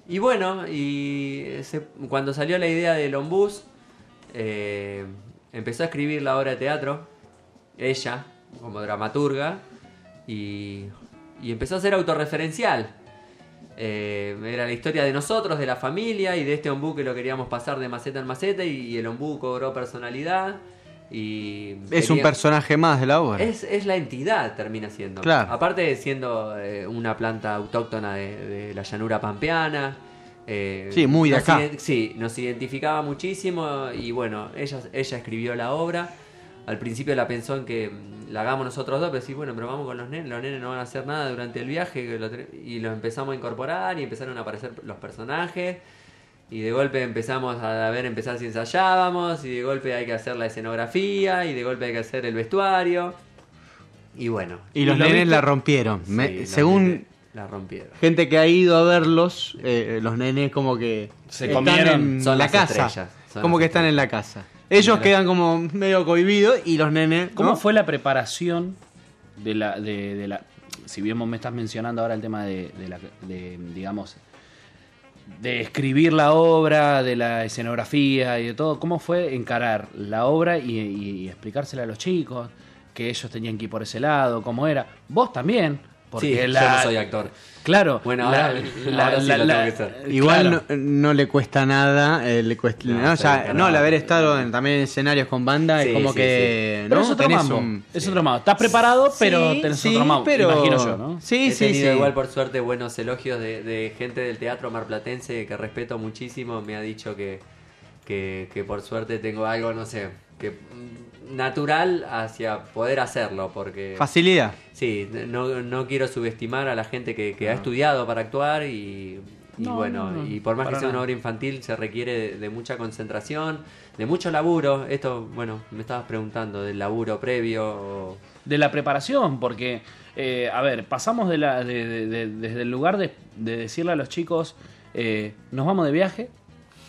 y bueno, y se- cuando salió la idea del Ombús, eh, empezó a escribir la obra de teatro, ella, como dramaturga, y, y empezó a ser autorreferencial. Eh, era la historia de nosotros, de la familia y de este ombú que lo queríamos pasar de maceta en maceta y, el ombú cobró personalidad. Y Es un personaje más de la obra. es, es la entidad, termina siendo. Claro. Aparte de siendo eh, una planta autóctona de, de la llanura pampeana. eh, Sí, muy de nos acá. Sí, nos identificaba muchísimo y bueno, ella, ella escribió la obra. Al principio la pensó en que mm, la hagamos nosotros dos, pero sí, bueno, pero vamos con los nenes, los nenes no van a hacer nada durante el viaje lo y los empezamos a incorporar y empezaron a aparecer los personajes. Y de golpe empezamos a ver, empezar si ensayábamos, y de golpe hay que hacer la escenografía, y de golpe hay que hacer el vestuario. Y bueno. Y los ¿Y lo nenes la rompieron. sí, Me- los según La rompieron. gente que ha ido a verlos, eh, los nenes como que Se están comieron. en Son la las casa. son Como las que están en la casa. Ellos quedan como medio cohibidos y los nenes. ¿Cómo fue la preparación de la, de, de la. Si bien vos me estás mencionando ahora el tema de, de la. de, digamos. De escribir la obra, de la escenografía y de todo, ¿cómo fue encarar la obra y, y- explicársela a los chicos? Que ellos tenían que ir por ese lado, cómo era. Vos también. Porque sí, la, yo no soy actor. Claro. Bueno, la- ahora- la- ahora sí la- lo la- tengo que hacer. Igual claro. no, no le cuesta nada, eh, le cuesta, No, no, ya- el haber estado en- también en escenarios con banda Sí, es como sí, que Pero ¿no? es otro Tenés mambo. un- Es otro mambo. Estás preparado, pero Sí, tenés sí, otro mambo. pero- Imagino yo, ¿no? Sí, He sí, tenido sí. igual por suerte buenos elogios de, de gente del teatro marplatense que respeto muchísimo. Me ha dicho que, que, que por suerte tengo algo, no sé, que natural hacia poder hacerlo. Porque Facilidad. sí, no, no quiero subestimar a la gente que, que ha estudiado para actuar y, y No, bueno, no, no, y por más que sea una obra infantil se requiere de, de mucha concentración, de mucho laburo. Esto, bueno, me estabas preguntando del laburo previo. o- de la preparación, porque, eh, a ver, pasamos de la, de- de- de- desde el lugar de, de decirle a los chicos, eh, nos vamos de viaje,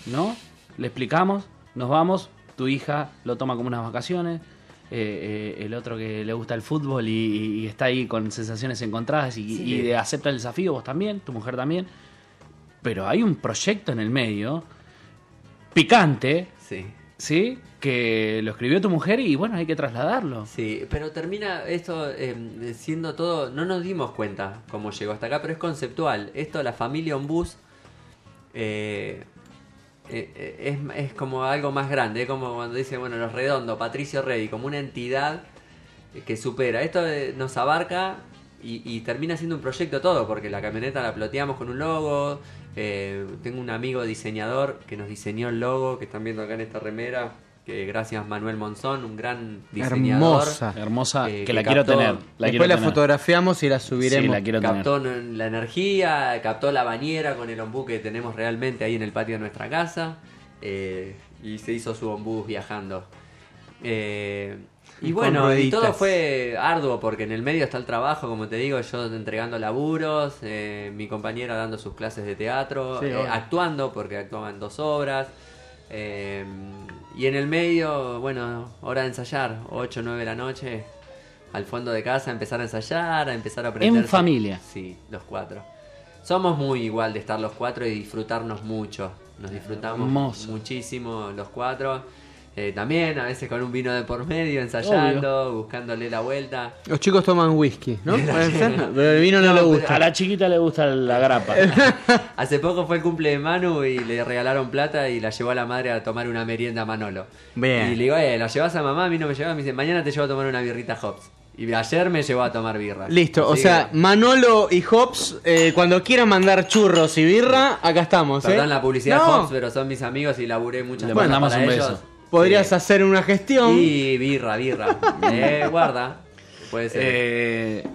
¿no? Le explicamos, nos vamos, tu hija lo toma como unas vacaciones, eh, eh, el otro que le gusta el fútbol y, y está ahí con sensaciones encontradas y, Sí. y acepta el desafío, vos también, tu mujer también, pero hay un proyecto en el medio, picante, Sí. ¿sí? Que lo escribió tu mujer y bueno, hay que trasladarlo. Sí, pero termina esto eh, siendo todo. No nos dimos cuenta cómo llegó hasta acá, pero es conceptual. Esto, la familia Ombus, eh, eh, eh, es, es como algo más grande. Es como cuando dice, bueno, los redondos, Patricio Reddy, como una entidad que supera. Esto eh, nos abarca y, y termina siendo un proyecto todo, porque la camioneta la ploteamos con un logo. eh, tengo un amigo diseñador que nos diseñó el logo, que están viendo acá en esta remera. Que gracias Manuel Monzón, un gran diseñador. Hermosa. Hermosa, Eh, que, que la quiero tener. La Después quiero la tener. fotografiamos y la subiremos. Sí, la quiero tener. captó la energía, captó la bañera con el ombú que tenemos realmente ahí en el patio de nuestra casa eh, y se hizo su ombú viajando. Eh, y bueno, y todo fue arduo porque en el medio está el trabajo, como te digo, yo entregando laburos, eh, mi compañera dando sus clases de teatro, Sí, eh, actuando porque actuaba en dos obras. eh, y en el medio, bueno, hora de ensayar, 8 o 9 de la noche, al fondo de casa, empezar a ensayar, a empezar a aprender. En familia. Sí, los cuatro. Somos muy igual de estar los cuatro y disfrutarnos mucho. Nos disfrutamos Hermoso. muchísimo los cuatro. Eh, también a veces con un vino de por medio, ensayando, buscándole la vuelta. Los chicos toman whisky, ¿no? Pero el vino no, No, le gusta. A la chiquita le gusta la grapa. Hace poco fue el cumple de Manu y le regalaron plata y la llevó a la madre a tomar una merienda a Manolo. Bien. Y le digo, eh, ¿la llevas a mamá? A mí no me lleva. Me dice, mañana te llevo a tomar una birrita Hops. Y ayer me llevó a tomar birra. Listo, o sea, que, Manolo y Hobbs, eh, cuando quieran mandar churros y birra, acá estamos, ¿eh? Perdón la publicidad No. Hops, pero son mis amigos y laburé muchas Le mandamos para un ellos. beso. Podrías Sí. hacer una gestión. Y birra, birra. Eh, guarda. Puede ser. Eh,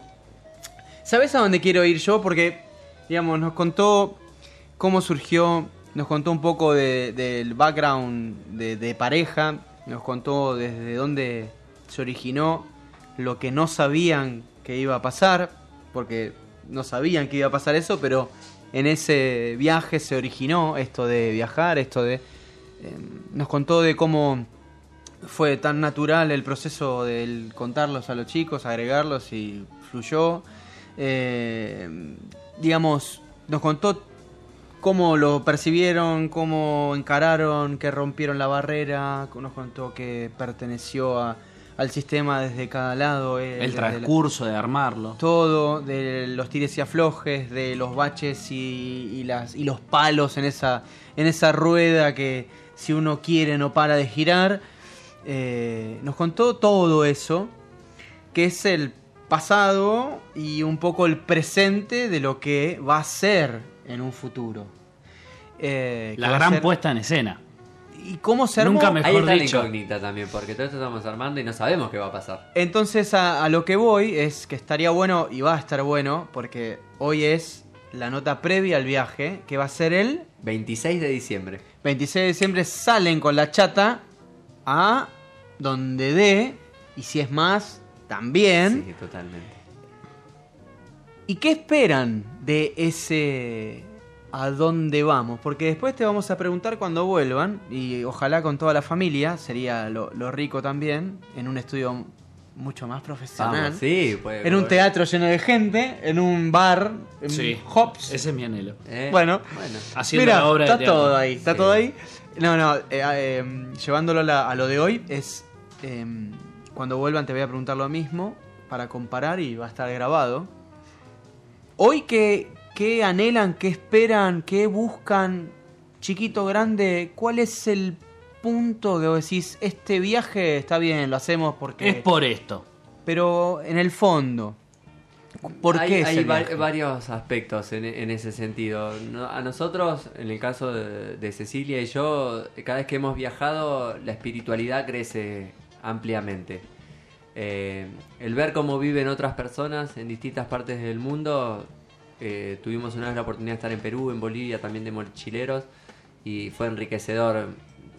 ¿Sabes a dónde quiero ir yo? Porque, digamos, nos contó cómo surgió, nos contó un poco de- del background de, de pareja, nos contó desde dónde se originó lo que no sabían que iba a pasar, porque no sabían que iba a pasar eso, pero en ese viaje se originó esto de viajar, esto de... eh, nos contó de cómo fue tan natural el proceso del contarlos a los chicos, agregarlos y fluyó. Eh, digamos, nos contó cómo lo percibieron, cómo encararon, que rompieron la barrera, nos contó que perteneció a- al sistema desde cada lado. eh, El la- transcurso de armarlo. todo, de los tires y aflojes, de los baches y, y las, y los palos en esa, en esa rueda que si uno quiere no para de girar. Eh, nos contó todo eso, que es el pasado y un poco el presente de lo que va a ser en un futuro. Eh, La gran ser- puesta en escena. ¿Y cómo se armó? Nunca me- Ahí mejor está dicho. la incógnita también, porque todo esto estamos armando y no sabemos qué va a pasar. Entonces a, a lo que voy es que estaría bueno y va a estar bueno porque hoy es la nota previa al viaje que va a ser el 26 de diciembre. 26 de diciembre salen con la chata a donde dé y si es más también. Sí, totalmente. ¿Y qué esperan de ese a dónde vamos? Porque después te vamos a preguntar cuando vuelvan y ojalá con toda la familia, sería lo, lo rico también, en un estudio mucho más profesional. Vamos, sí, puede- En un teatro lleno de gente, en un bar, en Sí. Hops. Ese es mi anhelo. Eh, Bueno, bueno. Haciendo Mira, la obra de está teatro. todo ahí, está Sí. todo ahí. No, no, eh, eh, llevándolo a, la- a lo de hoy, es eh, cuando vuelvan te voy a preguntar lo mismo para comparar y va a estar grabado. Hoy, ¿qué, qué anhelan, qué esperan, qué buscan, chiquito, grande? ¿Cuál es el punto que vos decís, este viaje está bien, lo hacemos porque... Es por esto. Pero en el fondo, ¿por hay, qué hay el va- viaje? varios aspectos en, en ese sentido. No- a nosotros, en el caso de, de Cecilia y yo, cada vez que hemos viajado, la espiritualidad crece ampliamente. Eh, el ver cómo viven otras personas en distintas partes del mundo, eh, tuvimos una vez la oportunidad de estar en Perú, en Bolivia, también de mochileros, y fue enriquecedor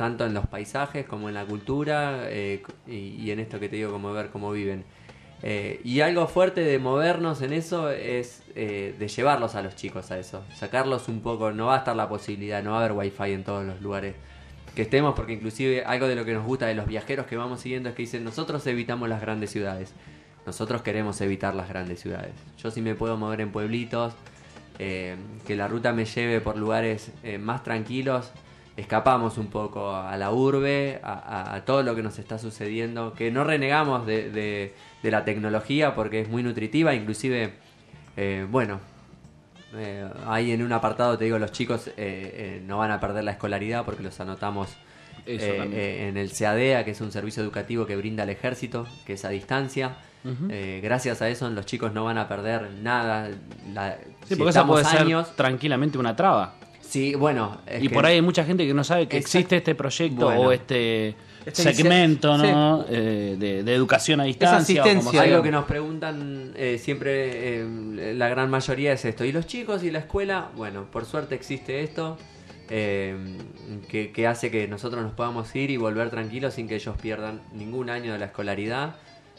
tanto en los paisajes como en la cultura eh, y, en esto que te digo, como ver cómo viven. Eh, y algo fuerte de movernos en eso es eh, de llevarlos a los chicos a eso, sacarlos un poco, no va a estar la posibilidad, no va a haber wifi en todos los lugares que estemos, porque inclusive algo de lo que nos gusta de los viajeros que vamos siguiendo es que dicen, nosotros evitamos las grandes ciudades, nosotros queremos evitar las grandes ciudades. Yo sí me puedo mover en pueblitos, que la ruta me lleve por lugares más tranquilos, escapamos un poco a la urbe, a, a- a todo lo que nos está sucediendo, que no renegamos de, de- de la tecnología porque es muy nutritiva, inclusive, eh, bueno, eh, ahí en un apartado te digo, los chicos eh, eh, no van a perder la escolaridad porque los anotamos eh, eh, en el CADEA, que es un servicio educativo que brinda el ejército, que es a distancia. Eh, gracias a eso los chicos no van a perder nada. La, Sí, si porque esa puede años, ser tranquilamente una traba. Sí, bueno. es y que- por ahí hay mucha gente que no sabe que existe este proyecto Bueno. o este, Este segmento dice- ¿no? Eh, de, de educación a distancia. o como. Algo que nos preguntan eh, siempre, eh, la gran mayoría es esto. ¿Y los chicos y la escuela? Bueno, por suerte existe esto, eh, que, que hace que nosotros nos podamos ir y volver tranquilos sin que ellos pierdan ningún año de la escolaridad.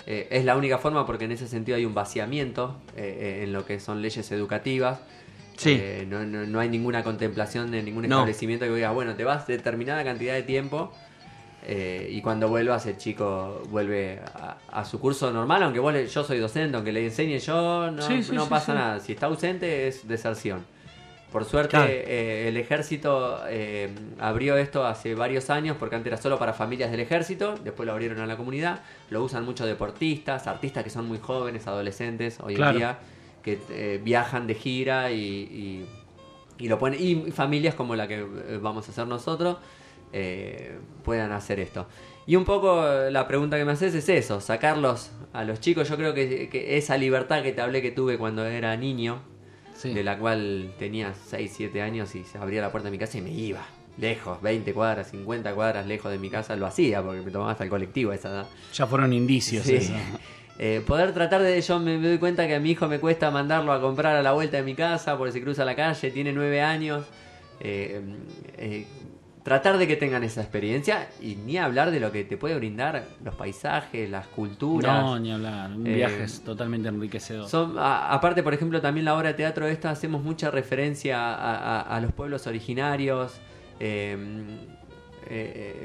Eh, es la única forma porque en ese sentido hay un vaciamiento en lo que son leyes educativas. Sí. Eh, no, no- no hay ninguna contemplación de ningún No. establecimiento que diga, bueno, te vas determinada cantidad de tiempo eh, y cuando vuelvas el chico vuelve a, a su curso normal, aunque vos le- yo soy docente, aunque le enseñe yo, no, Sí, sí, no pasa nada. Si está ausente es deserción. Por suerte Claro. eh, el ejército abrió esto hace varios años porque antes era solo para familias del ejército, después lo abrieron a la comunidad, lo usan muchos deportistas, artistas que son muy jóvenes, adolescentes hoy Claro. en día, que eh, viajan de gira y, y- y lo ponen, y familias como la que eh, vamos a hacer nosotros eh, puedan hacer esto. Y un poco eh, la pregunta que me haces es eso, sacarlos a los chicos. Yo creo que, que esa libertad que te hablé que tuve cuando era niño, Sí. de la cual tenía 6, 7 años y se abría la puerta de mi casa y me iba. lejos, 20 cuadras, 50 cuadras lejos de mi casa, lo hacía porque me tomaba hasta el colectivo a esa edad. Ya fueron indicios Sí. eso. Eh, poder tratar de. Yo me, me doy cuenta que a mi hijo me cuesta mandarlo a comprar a la vuelta de mi casa porque se cruza la calle, tiene nueve años. Eh, eh, tratar de que tengan esa experiencia y ni hablar de lo que te puede brindar los paisajes, las culturas. No, ni hablar. Un Eh, viaje es totalmente enriquecedor. Son, a- aparte, por ejemplo, también la obra de teatro esta hacemos mucha referencia a, a- a los pueblos originarios,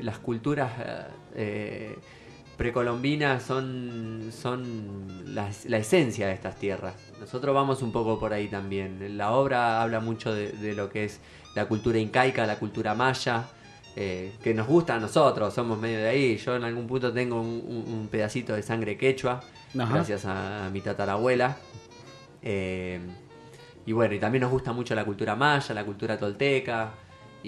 las culturas precolombinas son, son la, la esencia de estas tierras. Nosotros vamos un poco por ahí también. La obra habla mucho de, de lo que es la cultura incaica, la cultura maya, eh, que nos gusta a nosotros, somos medio de ahí. Yo en algún punto tengo un, pedacito de sangre quechua, Ajá. gracias a, mi tatarabuela. Eh, y bueno, y también nos gusta mucho la cultura maya, la cultura tolteca.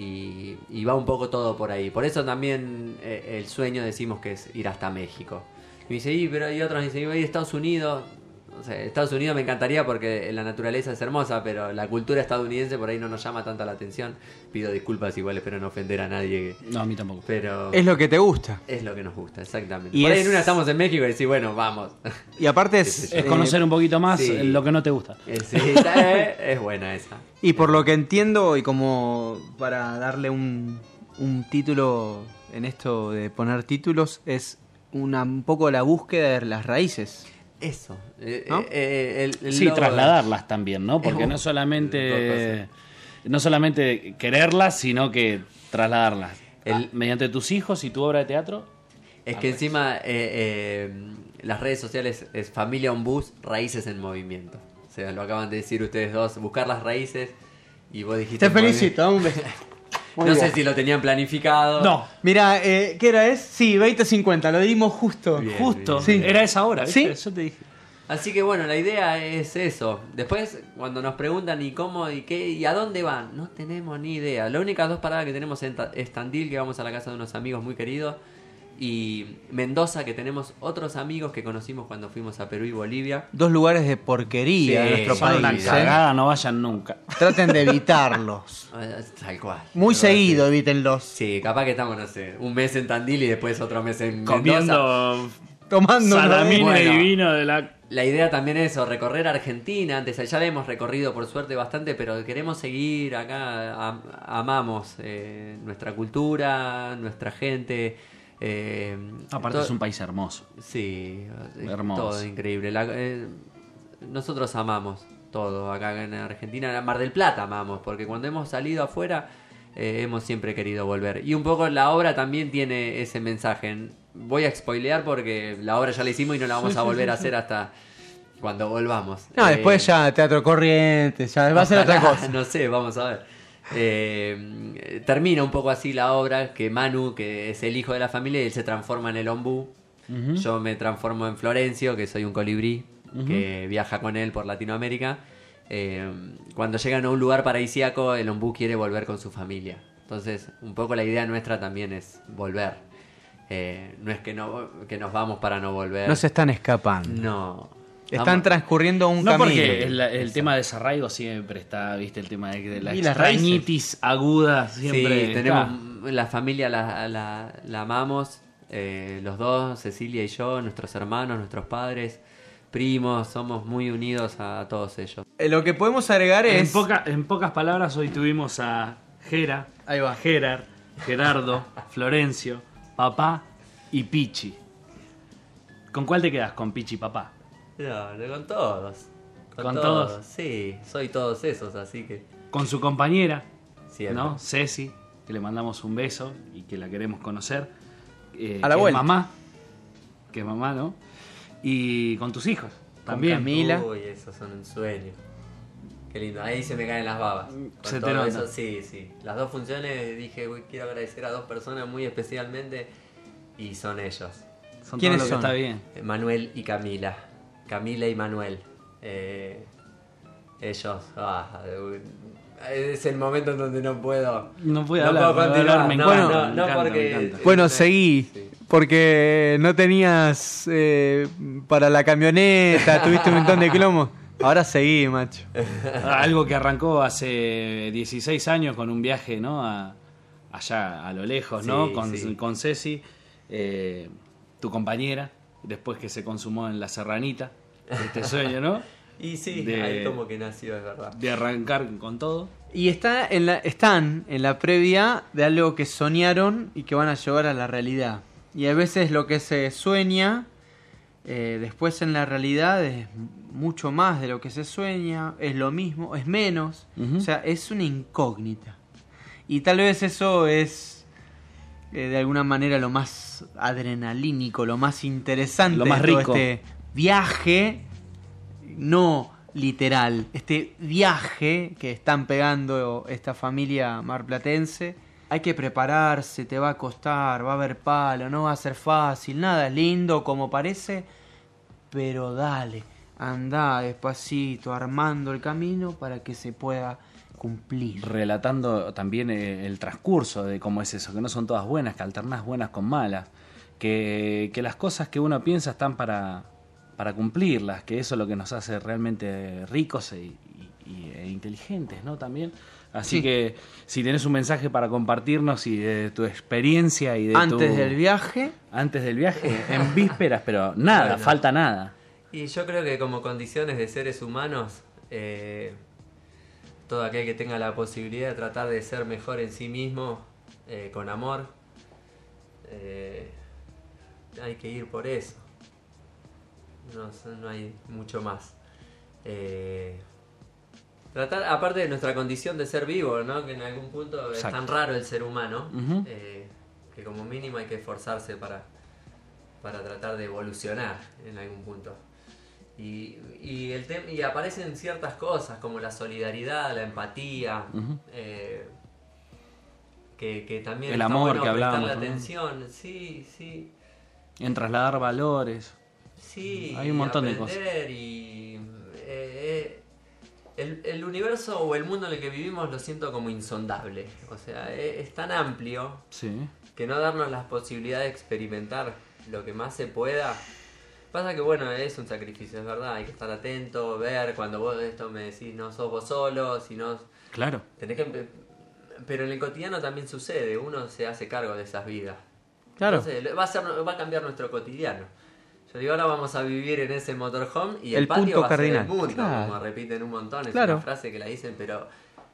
Y, y va un poco todo por ahí. Por eso también eh, el sueño decimos que es ir hasta México. Y me dice, y, pero hay otros dicen, voy a Estados Unidos. O sea, Estados Unidos me encantaría porque la naturaleza es hermosa, pero la cultura estadounidense por ahí no nos llama tanto la atención. Pido disculpas igual, espero no ofender a nadie. No, a mí tampoco. Pero Es lo que te gusta. es lo que nos gusta, exactamente. Y por ahí en una estamos en México y decís, bueno, vamos. Y aparte es... Conocer un poquito más sí. lo que no te gusta. Eh, sí, eh, es buena esa. Y por lo que entiendo, y como para darle un, un título en esto de poner títulos, es una, un poco la búsqueda de las raíces. Eso. eh, ¿No? eh, el- el Sí, logo- trasladarlas también, ¿no? Porque Eh, no solamente no solamente quererlas, sino que trasladarlas. El- Ah, mediante tus hijos y tu obra de teatro. Es que encima eh, eh, las redes sociales es familia on bus, raíces en movimiento. O sea, lo acaban de decir ustedes dos, buscar las raíces y vos dijiste... Te felicito, un beso. Muy No sé si lo tenían planificado. No, Mira, eh, ¿qué hora es? Sí, 20.50, lo dimos justo. Bien. justo. Sí. Era esa hora, ¿viste? Sí. Yo te dije. Así que bueno, la idea es eso. Después, cuando nos preguntan y cómo y qué y a dónde van, no tenemos ni idea. Las únicas dos paradas que tenemos en es Tandil, que vamos a la casa de unos amigos muy queridos, y Mendoza, que tenemos otros amigos que conocimos cuando fuimos a Perú y Bolivia. Dos lugares de porquería Sí, de nuestro país. Una ¿eh? cagada, no vayan nunca. Traten de evitarlos. Eh, Tal cual. Muy seguido, que- evítenlos. Sí, capaz que estamos, no sé, un mes en Tandil y después otro mes en Mendoza. Comiendo Tomando una salamines Bueno. divino de la. La idea también es eso, recorrer Argentina. Antes ya la hemos recorrido por suerte bastante, pero queremos seguir acá. am- amamos eh, nuestra cultura, nuestra gente. Eh, Aparte es un país hermoso. Sí, Hermoso. todo increíble. La- eh, nosotros amamos todo acá en Argentina. Mar del Plata amamos, porque cuando hemos salido afuera eh, hemos siempre querido volver. Y un poco la obra también tiene ese mensaje. Voy a spoilear porque la obra ya la hicimos y no la vamos a volver a hacer hasta cuando volvamos. No, Eh, después ya Teatro Corriente, ya va a ser otra cosa. No sé, vamos a ver. Eh, termina un poco así la obra, que Manu, que es el hijo de la familia, él se transforma en el ombú. Yo me transformo en Florencio, que soy un colibrí, que viaja con él por Latinoamérica. Eh, cuando llegan a un lugar paradisíaco, el ombú quiere volver con su familia. Entonces, un poco la idea nuestra también es volver. Eh, no es que, no, que nos vamos para no volver. No se están escapando. No. Están Vamos- transcurriendo un No, camino. porque el, el tema de desarraigo siempre está, viste, el tema de, de la Y las extrañitis aguda siempre. Sí, tenemos la familia, la, la, la amamos, eh, los dos, Cecilia y yo, nuestros hermanos, nuestros padres, primos, somos muy unidos a, todos ellos. Eh, Lo que podemos agregar En, es. poca- en pocas palabras, hoy tuvimos a Gera, Ahí va. Gerard, Gerardo, Florencio, Papá y Pichi. ¿Con cuál te quedas? ¿Con Pichi y Papá? No, con todos. ¿Con todos? Sí, soy todos esos, así que Con su compañera, siempre. ¿no? Ceci, que le mandamos un beso y que la queremos conocer. eh, A la que es vuelta. mamá. Que es mamá, ¿no? Y con tus hijos también. Camila. Uy, esos son un sueño. Qué lindo, ahí se me caen las babas. Con Se te todo nota. eso, sí, sí. Las dos funciones dije, uy, quiero agradecer a dos personas muy especialmente y son ellos. Son ¿Quiénes todo lo que son? está bien. Manuel y Camila. Camila y Manuel. Eh, ellos. ah, es el momento en donde no puedo. No puede no hablar, puedo no puede continuar. hablar, me no, encanta, no, me no, encanta, porque. me encanta. Bueno, eh, seguí. sí. Porque no tenías eh, para la camioneta, tuviste un montón de quilombo. Ahora seguí, macho. Algo que arrancó hace 16 años con un viaje, ¿no? A, a allá a lo lejos, ¿no? Sí, con, sí. con Ceci, eh, tu compañera, después que se consumó en la serranita, este sueño, ¿no? Y sí, De- ahí como que nació, es verdad. De arrancar con todo. Y está en la, están en la previa de algo que soñaron y que van a llevar a la realidad. Y a veces lo que se sueña, eh, después en la realidad es mucho más de lo que se sueña, es lo mismo, es menos. O sea, es una incógnita. Y tal vez eso es eh, de alguna manera lo más adrenalínico, lo más interesante Lo más de todo rico. este viaje no literal, este viaje que están pegando esta familia marplatense. Hay que prepararse, te va a costar, va a haber palo, no va a ser fácil, nada es lindo como parece, pero dale, anda despacito, armando el camino para que se pueda cumplir. relatando también eh, el transcurso de cómo es eso, que no son todas buenas, que alternás buenas con malas, que, que las cosas que uno piensa están para, para cumplirlas, que eso es lo que nos hace realmente ricos e, y- e inteligentes, ¿no? También. Así Sí. que si tenés un mensaje para compartirnos y de tu experiencia y de Antes tu- del viaje, antes del viaje, en vísperas, pero nada, Bueno. falta nada. Y yo creo que como condiciones de seres humanos, eh, todo aquel que tenga la posibilidad de tratar de ser mejor en sí mismo, eh, con amor, eh, hay que ir por eso. No, no hay mucho más. Eh, tratar, aparte de nuestra condición de ser vivo, ¿no? que en algún punto es tan raro el ser humano, eh, que como mínimo hay que esforzarse para, para tratar de evolucionar en algún punto. Y, y, el tem- y aparecen ciertas cosas como la solidaridad, la empatía, eh, que, que también El está amor bueno que hablábamos, ¿no? atención, sí, sí, En trasladar valores. Sí. Hay un montón de aprender Y, eh, eh, el, el universo o el mundo en el que vivimos lo siento como insondable. O sea, es, es tan amplio Sí. que no darnos las posibilidades de experimentar lo que más se pueda. Pasa que bueno, es un sacrificio, es verdad, hay que estar atento, ver cuando vos de esto me decís no sos vos solo, sino Claro. tenés que pero en el cotidiano también sucede, uno se hace cargo de esas vidas. Claro. Entonces, va a ser va a cambiar nuestro cotidiano. Yo digo, ahora vamos a vivir en ese motorhome y el, El patio punto va a ser cardinal. el mundo, Claro. como repiten un montón, es Claro. una frase que la dicen, pero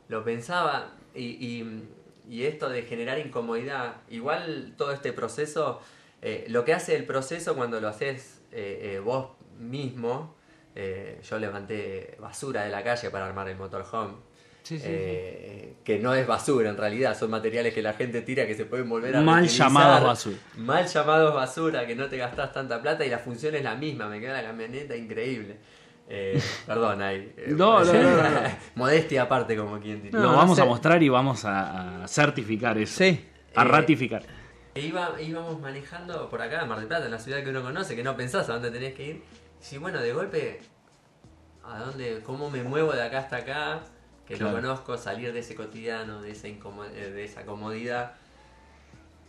lo pensaba y, y- y esto de generar incomodidad, igual todo este proceso, eh, lo que hace el proceso cuando lo haces eh, eh, vos mismo, eh, yo levanté basura de la calle para armar el motorhome. Sí, sí, eh, que no es basura en realidad, son materiales que la gente tira que se pueden volver a Mal reutilizar. llamados basura. Mal llamados basura, que no te gastás tanta plata y la función es la misma, me queda la camioneta increíble. Eh, perdón, ahí. eh, No, no, no, no, no. Modestia aparte, como quien diría. Lo No, vamos sé. a mostrar y vamos a, a certificar eso. Sí. A Eh, ratificar. E iba, íbamos manejando por acá, en Mar del Plata, en la ciudad que uno conoce, que no pensás a dónde tenés que ir. Y bueno, de golpe, ¿a dónde, cómo me muevo de acá hasta acá? Que Claro. no conozco, salir de ese cotidiano, de esa, eh, de esa comodidad,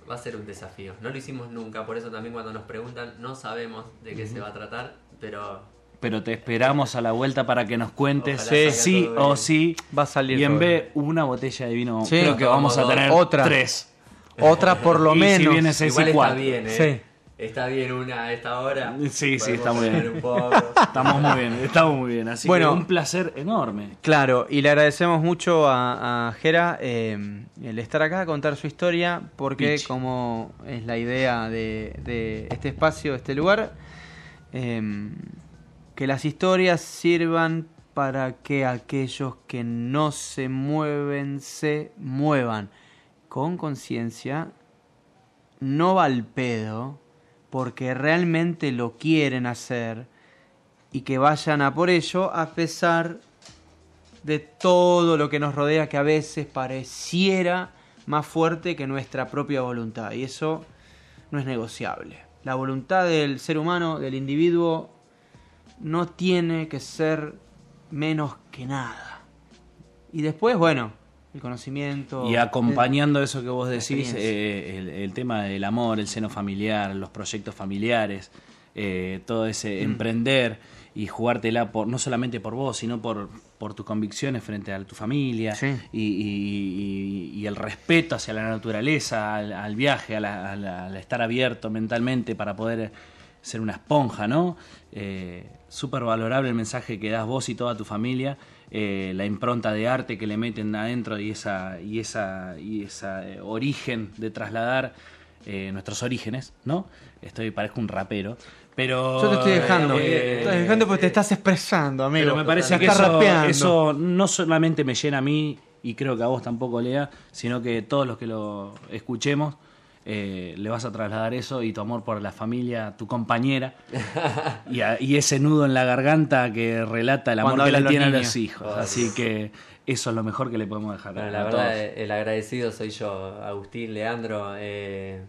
va a ser un desafío. No lo hicimos nunca, por eso también cuando nos preguntan, no sabemos de qué se va a tratar, pero Pero te esperamos a la vuelta para que nos cuentes Ojalá sí, o bien. sí. Va a salir Y en vez una botella de vino, Sí. creo que vamos a tener otra. tres. Otra por lo Y menos. si viene Ceci, igual está bien, ¿eh? Sí. Está bien una a esta hora. Sí, sí, está muy bien. un poco. Estamos muy bien, estamos muy bien. Así Bueno. que un placer enorme. Claro, y le agradecemos mucho a, a Jera eh, el estar acá, contar su historia, porque como es la idea de, de este espacio, de este lugar, eh, que las historias sirvan para que aquellos que no se mueven se muevan con conciencia, no va al pedo, porque realmente lo quieren hacer y que vayan a por ello a pesar de todo lo que nos rodea que a veces pareciera más fuerte que nuestra propia voluntad y eso no es negociable. La voluntad del ser humano, del individuo, no tiene que ser menos que nada. Y después, bueno, el conocimiento. Y acompañando eso que vos decís, eh, el, el tema del amor, el seno familiar, los proyectos familiares, eh, todo ese emprender y jugártela por, no solamente por vos, sino por, por tus convicciones frente a tu familia Sí. y, y- y- y el respeto hacia la naturaleza, al, al viaje, al estar abierto mentalmente para poder ser una esponja, ¿no? Eh, Súper valorable el mensaje que das vos y toda tu familia, eh, la impronta de arte que le meten adentro y esa, y esa, y esa eh, origen de trasladar eh, nuestros orígenes, ¿no? Estoy, parezco un rapero, pero... Yo te estoy dejando. eh, estoy dejando porque te estás expresando, amigo. pero me parece que estás eso, rapeando. eso no solamente me llena a mí, y creo que a vos tampoco, Lea, sino que todos los que lo escuchemos, eh, le vas a trasladar eso y tu amor por la familia, tu compañera, y, a- y ese nudo en la garganta que relata el amor Cuando que le hablan los tiene a niños. los hijos. Ay, Así que eso es lo mejor que le podemos dejar Bueno, a, la verdad, todos. eh, el agradecido soy yo, Agustín, Leandro. eh,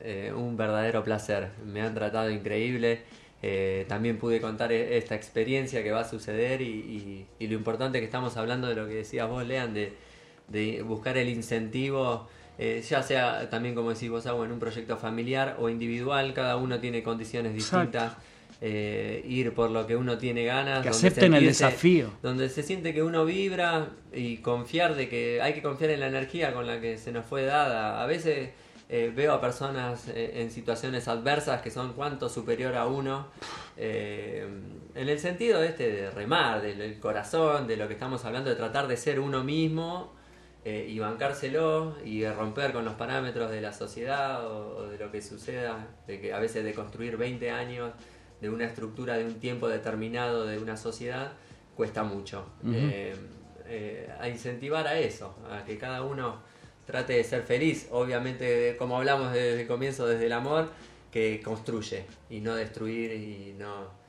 eh, un verdadero placer. Me han tratado increíble. eh, también pude contar e- esta experiencia que va a suceder y, y- y lo importante que estamos hablando de lo que decías vos, Lean, de, de buscar el incentivo, eh, ya sea también como decís vos, en un proyecto familiar o individual, cada uno tiene condiciones distintas. eh, ir por lo que uno tiene ganas. Que donde acepten el sentirse- desafío. donde se siente que uno vibra y confiar de que hay que confiar en la energía con la que se nos fue dada. A veces eh, veo a personas eh, en situaciones adversas que son cuanto superior a uno, eh, en el sentido este de remar, del corazón, de lo que estamos hablando, de tratar de ser uno mismo eh, y bancárselo y romper con los parámetros de la sociedad o, o de lo que suceda, de que a veces de construir 20 años de una estructura de un tiempo determinado de una sociedad cuesta mucho. Eh, eh, a incentivar a eso, a que cada uno trate de ser feliz, obviamente como hablamos desde el comienzo, desde el amor, que construye y no destruir y no...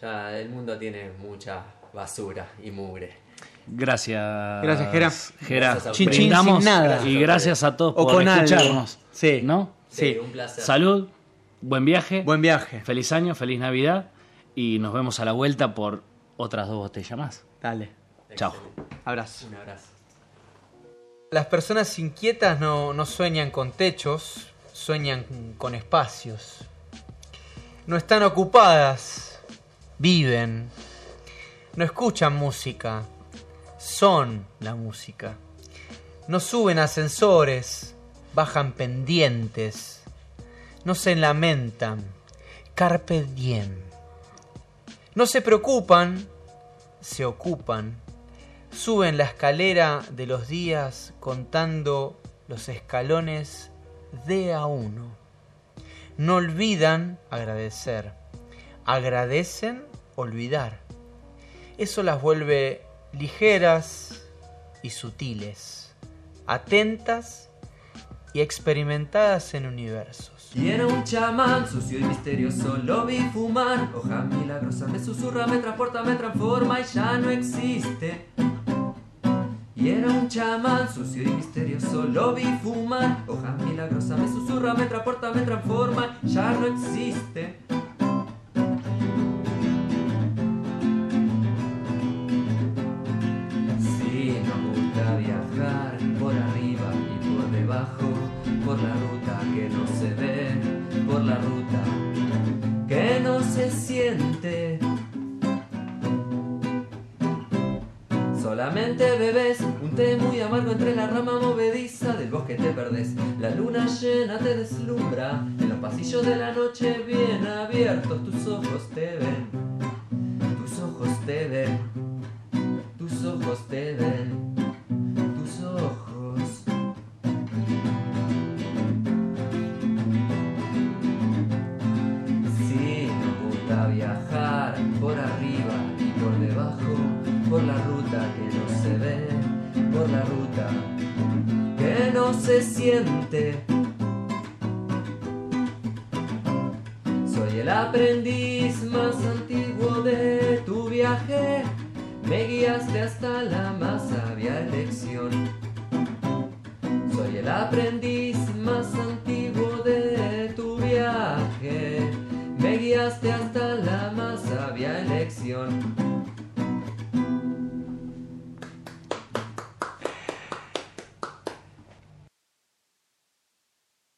Ya el mundo tiene mucha basura y mugre. Gracias. Gracias, Gera. Gera. Gracias Chin, chin, sin nada. Y gracias a todos O por con algo. escucharnos. Sí. ¿No? Sí. un placer. Salud, buen viaje. Buen viaje. Feliz año, feliz Navidad y nos vemos a la vuelta por otras dos botellas más. Dale. Chao. Abrazo. Un abrazo. Las personas inquietas no, no sueñan con techos, sueñan con espacios. No están ocupadas, viven. No escuchan música, son la música. No suben ascensores, bajan pendientes. No se lamentan, carpe diem. No se preocupan, se ocupan suben la escalera de los días contando los escalones de a uno. No olvidan agradecer, agradecen olvidar. Eso las vuelve ligeras y sutiles, atentas y experimentadas en universos. Y era un chamán sucio y misterioso, lo vi fumar. Hoja milagrosa me susurra, me transporta, me transforma y ya no existe. Y era un chamán sucio y misterioso, lo vi fumar. Hoja milagrosa me susurra, me transporta, me transforma y ya no existe. Llena te deslumbra. En los pasillos de la noche bien abiertos tus ojos